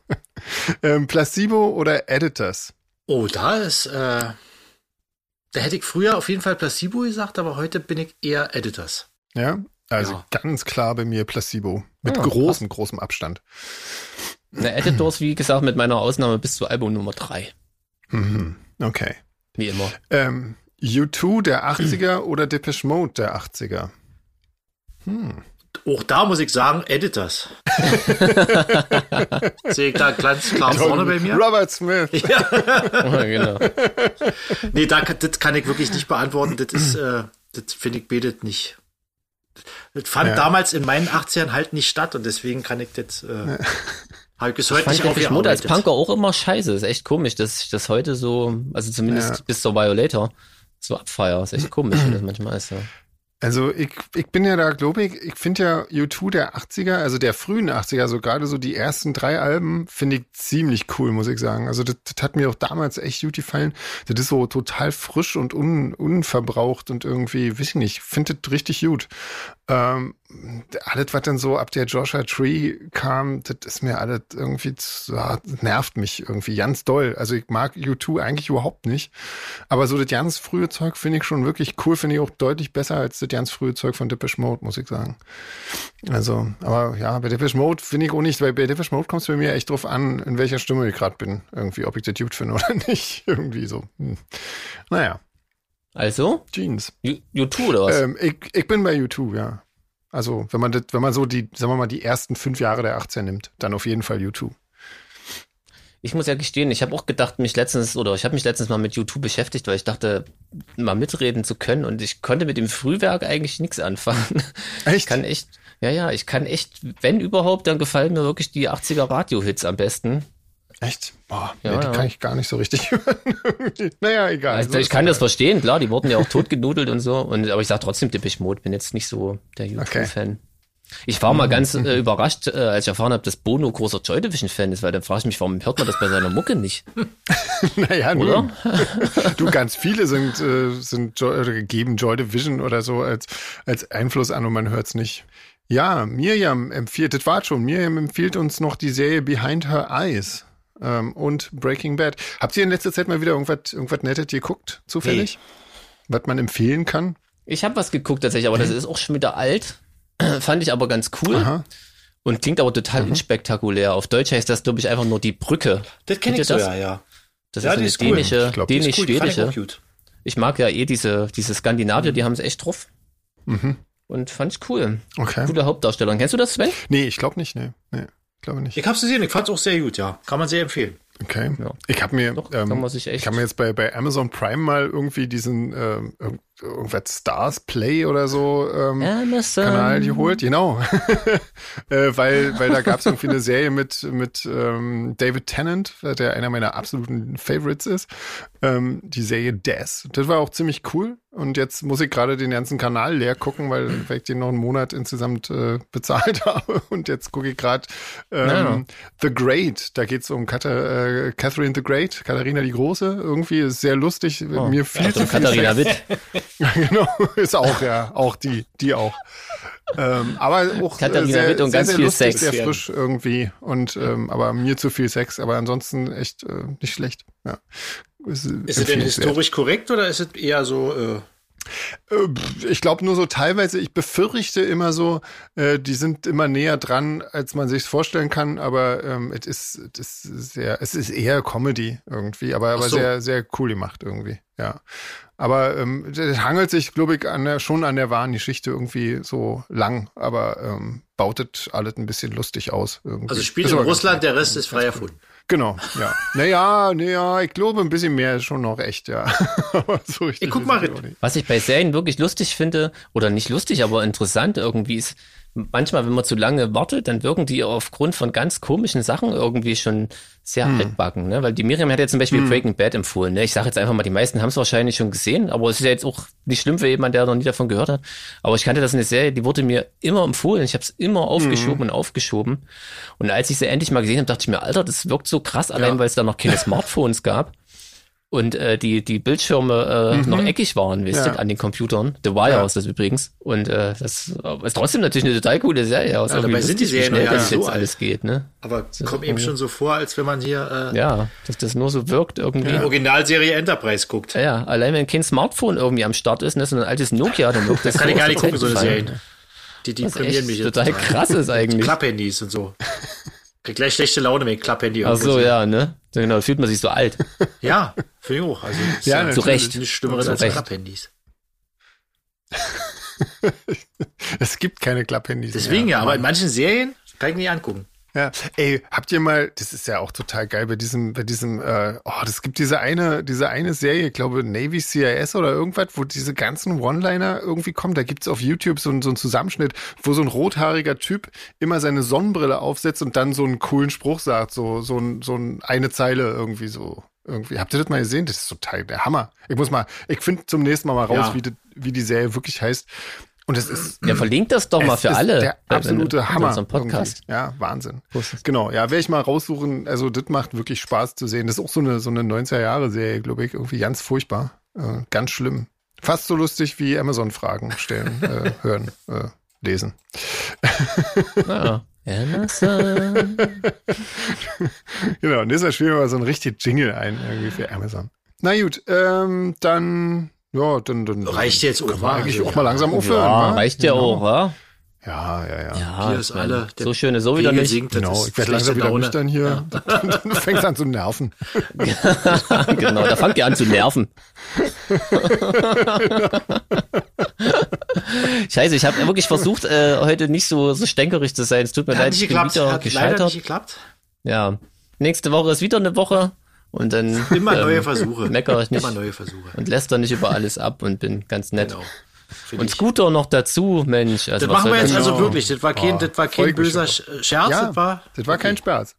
ähm, Placebo oder Editors? Oh, da ist, äh, da hätte ich früher auf jeden Fall Placebo gesagt, aber heute bin ich eher Editors. Ja, also ja. ganz klar bei mir Placebo. Mit ja, großem, krass. großem Abstand. Der Editors, wie gesagt, mit meiner Ausnahme bis zu Album Nummer 3. Mhm. Okay. Wie immer. Ähm, U2 der 80er oder Depeche Mode der 80er? Hm. Auch da muss ich sagen, Editors. Sehe ich da ganz klar vorne bei mir? Robert Smith. Ja. genau. Nee, da, das kann ich wirklich nicht beantworten. Das ist, äh, das finde ich betet nicht. Das fand ja. damals in meinen 80ern halt nicht statt und deswegen kann ich das, äh, habe ich bis heute ich nicht Mode als Punker auch immer scheiße. ist echt komisch, dass ich das heute so, also zumindest ja. bis zur Violator, so abfeier. ist echt komisch, wie das manchmal ist. Ja. Also ich, ich bin ja da, glaube ich, ich finde ja U2 der 80er, also der frühen 80er, so gerade so die ersten drei Alben, finde ich ziemlich cool, muss ich sagen. Also das, das hat mir auch damals echt gut gefallen. Das ist so total frisch und un, unverbraucht und irgendwie, weiß ich nicht, finde das richtig gut. Ähm, alles, was dann so ab der Joshua Tree kam, das ist mir alles irgendwie, ja, nervt mich irgendwie ganz doll. Also ich mag U2 eigentlich überhaupt nicht. Aber so das ganz frühe Zeug finde ich schon wirklich cool, finde ich auch deutlich besser als das ganz frühe Zeug von Depeche Mode, muss ich sagen. Also, aber ja, bei Depeche Mode finde ich auch nicht, weil bei Depeche Mode kommt es bei mir echt drauf an, in welcher Stimme ich gerade bin. Irgendwie, ob ich das gut finde oder nicht. irgendwie so. Hm. Naja. Also? Jeans. U2 oder was? Ähm, ich, ich bin bei U2, ja. Also, wenn man das, wenn man so die, sagen wir mal, die ersten fünf Jahre der 18 nimmt, dann auf jeden Fall U2. Ich muss ja gestehen, ich habe auch gedacht, mich letztens, oder ich habe mich letztens mal mit U2 beschäftigt, weil ich dachte, mal mitreden zu können und ich konnte mit dem Frühwerk eigentlich nichts anfangen. Echt? Ich kann echt, ja, ja, ich kann echt, wenn überhaupt, dann gefallen mir wirklich die 80er Radio-Hits am besten. Echt? Boah, ja, nee, die ja. kann ich gar nicht so richtig hören. naja, egal. Also, so ich kann das verstehen, klar, die wurden ja auch totgenudelt und so. Und, aber ich sag trotzdem Depeche Mode, bin jetzt nicht so der YouTube-Fan. Okay. Ich war mal ganz äh, überrascht, äh, als ich erfahren habe, dass Bono großer Joy Division-Fan ist, weil dann frage ich mich, warum hört man das bei seiner Mucke nicht? naja, Oder? du, ganz viele sind, äh, sind Joy, geben Joy Division oder so als, als Einfluss an und man hört es nicht. Ja, Miriam empfiehlt, das war schon, Miriam empfiehlt uns noch die Serie Behind Her Eyes ähm, und Breaking Bad. Habt ihr in letzter Zeit mal wieder irgendwas, irgendwas Nettes geguckt, zufällig? Nee. Was man empfehlen kann? Ich habe was geguckt tatsächlich, aber das ist auch schon wieder alt. Fand ich aber ganz cool. Aha. Und klingt aber total mhm. unspektakulär. Auf Deutsch heißt das, glaube ich, einfach nur die Brücke. Das kenne ich so, ja, ja. Das ja, ist eine ist dänische, cool. dänisch-schwedische. Ich, ich, mag ja eh diese, diese Skandinavier, mhm. die haben es echt drauf. Mhm. Und fand ich cool. Okay. Gute Hauptdarstellung. Kennst du das, Sven? Nee, ich glaube nicht, nee. nee glaube nicht. Ich habe es gesehen, ich fand es auch sehr gut, ja. Kann man sehr empfehlen. Okay. Ja. Ich habe mir, Doch, ähm, ich habe mir jetzt bei, bei Amazon Prime mal irgendwie diesen ähm, irgendwas Stars Play oder so ähm, Kanal geholt, genau. äh, weil, weil da gab es irgendwie eine Serie mit, mit ähm, David Tennant, der einer meiner absoluten Favorites ist. Ähm, die Serie Death. Das war auch ziemlich cool. Und jetzt muss ich gerade den ganzen Kanal leer gucken, weil, weil ich den noch einen Monat insgesamt äh, bezahlt habe. Und jetzt gucke ich gerade ähm, ja. The Great. Da geht es um Kat äh, Catherine the Great, Katharina die Große. Irgendwie ist sehr lustig. Oh. Mir viel ja, zu viel Katharina Witt. genau, ist auch, ja, auch die, die auch. Ähm, aber auch Katharina sehr, Witt und sehr, ganz sehr viel lustig, Sex. Sehr frisch irgendwie und ähm, aber mir zu viel Sex, aber ansonsten echt äh, nicht schlecht. Ja. Ist, ist es denn historisch korrekt oder ist es eher so äh äh, ich glaube nur so teilweise, ich befürchte immer so, äh, die sind immer näher dran, als man sich vorstellen kann, aber ähm, es ist, es ist sehr, es ist eher Comedy irgendwie, aber, aber so. sehr, sehr cool gemacht irgendwie, ja. Aber ähm, das hangelt sich, glaube ich, an der, schon an der wahren Geschichte irgendwie so lang, aber ähm, bautet alles ein bisschen lustig aus. Irgendwie. Also spielt in Russland, der Rest ist frei erfunden. Genau, ja. Naja, naja, ich glaube, ein bisschen mehr ist schon noch echt, ja. so ich guck mal, was ich bei Serien wirklich lustig finde, oder nicht lustig, aber interessant irgendwie ist, manchmal, wenn man zu lange wartet, dann wirken die aufgrund von ganz komischen Sachen irgendwie schon sehr hm. altbacken, ne? Weil die Miriam hat ja zum Beispiel hm. Breaking Bad empfohlen, ne? Ich sage jetzt einfach mal, die meisten haben es wahrscheinlich schon gesehen, aber es ist ja jetzt auch nicht schlimm für jemanden, der noch nie davon gehört hat. Aber ich kannte das eine Serie, die wurde mir immer empfohlen. Ich habe es immer aufgeschoben hm. und aufgeschoben. Und als ich sie endlich mal gesehen habe, dachte ich mir, Alter, das wirkt so krass, allein ja. weil es da noch keine Smartphones gab und äh, die die Bildschirme äh, mhm. noch eckig waren, wisst ihr, ja. an den Computern. The Wire ja. ist das übrigens. Und äh, das ist trotzdem natürlich eine total coole Serie aus. Ja, dabei sind die Serien schnell, ja das so jetzt alles geht, ne? Aber kommt eben schon so vor, als wenn man hier äh, ja, dass das nur so wirkt irgendwie. Die Originalserie Enterprise guckt. Ja, ja, allein wenn kein Smartphone irgendwie am Start ist, ne, so ein altes Nokia, dann wirkt das. Das kann ich gar nicht gucken, so eine Serie. Die deprimieren mich jetzt. Total krass ist eigentlich. Klapphandys und so. Krieg gleich schlechte Laune, wenn ich Klapphandy Ach so, ja, ne? Genau, fühlt man sich so alt. ja, finde ich auch. Also, ja, ja zu Recht. Nichts Schlimmeres als Klapphandys. es gibt keine Klapphandys. Deswegen ja, aber in manchen Serien kann ich nicht angucken. Ja, ey, habt ihr mal, das ist ja auch total geil bei diesem, bei diesem, äh, oh, das gibt diese eine, diese eine Serie, ich glaube Navy CIS oder irgendwas, wo diese ganzen One-Liner irgendwie kommen. Da gibt's auf YouTube so, so einen Zusammenschnitt, wo so ein rothaariger Typ immer seine Sonnenbrille aufsetzt und dann so einen coolen Spruch sagt, so, so, ein, so ein, eine Zeile irgendwie so. Irgendwie. Habt ihr das mal gesehen? Das ist total der Hammer. Ich muss mal, ich finde zum nächsten Mal mal raus, ja. wie, die, wie die Serie wirklich heißt. Und es ist. Ja, verlinkt das doch mal für alle. Der absolute Hammer. So Podcast. Irgendwie. Ja, Wahnsinn. Genau. Ja, werde ich mal raussuchen. Also, das macht wirklich Spaß zu sehen. Das ist auch so eine, so eine 90er-Jahre-Serie, glaube ich. Irgendwie ganz furchtbar. Äh, ganz schlimm. Fast so lustig wie Amazon-Fragen stellen, äh, hören, äh, lesen. Ah, Amazon. genau, und deshalb spielen wir mal so ein richtig Jingle ein irgendwie für Amazon. Na gut, ähm, dann, ja, dann, dann reicht jetzt auch, eigentlich auch mal langsam aufhören. Ja, reicht ja genau. auch, wa? Ja, ja, ja. Ja, Hier ist alle. So schön ist so wieder nicht. Singt, genau, ich werde langsam wieder nüchtern hier. Ja. dann fängt an zu nerven. genau, da fangt ihr an zu nerven. Scheiße, ich habe wirklich versucht, äh, heute nicht so, so stänkerig zu sein. Es tut mir Hat leid, ich bin wieder Hat gescheitert. nicht geklappt. Ja, nächste Woche ist wieder eine Woche. Und dann immer neue ähm, Versuche. Meckere ich nicht. Immer neue Versuche. Und lässt dann nicht über alles ab und bin ganz nett. Genau. Und Scooter noch dazu, Mensch. Also das machen wir jetzt also genau. wirklich. Das war kein, oh, das war kein böser Scherz. Ja, das war, das war kein Spaß.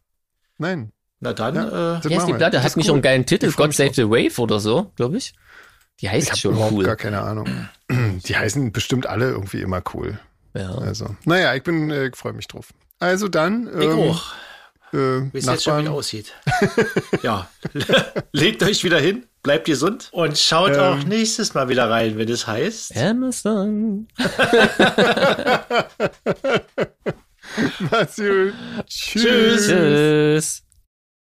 Nein. Na dann. Ja, äh, ist die Platte. Hat nicht cool. einen geilen Titel. God Save the Wave oder so, glaube ich. Die heißt ich schon cool. gar keine Ahnung. Die heißen bestimmt alle irgendwie immer cool. Ja. Also, naja, ich bin, äh, freue mich drauf. Also dann. Ähm, ich auch. Äh, Wie es jetzt schon wieder aussieht. ja, legt euch wieder hin, bleibt gesund und schaut ähm, auch nächstes Mal wieder rein, wenn es heißt Amazon. Mach's gut. Tschüss. Tschüss.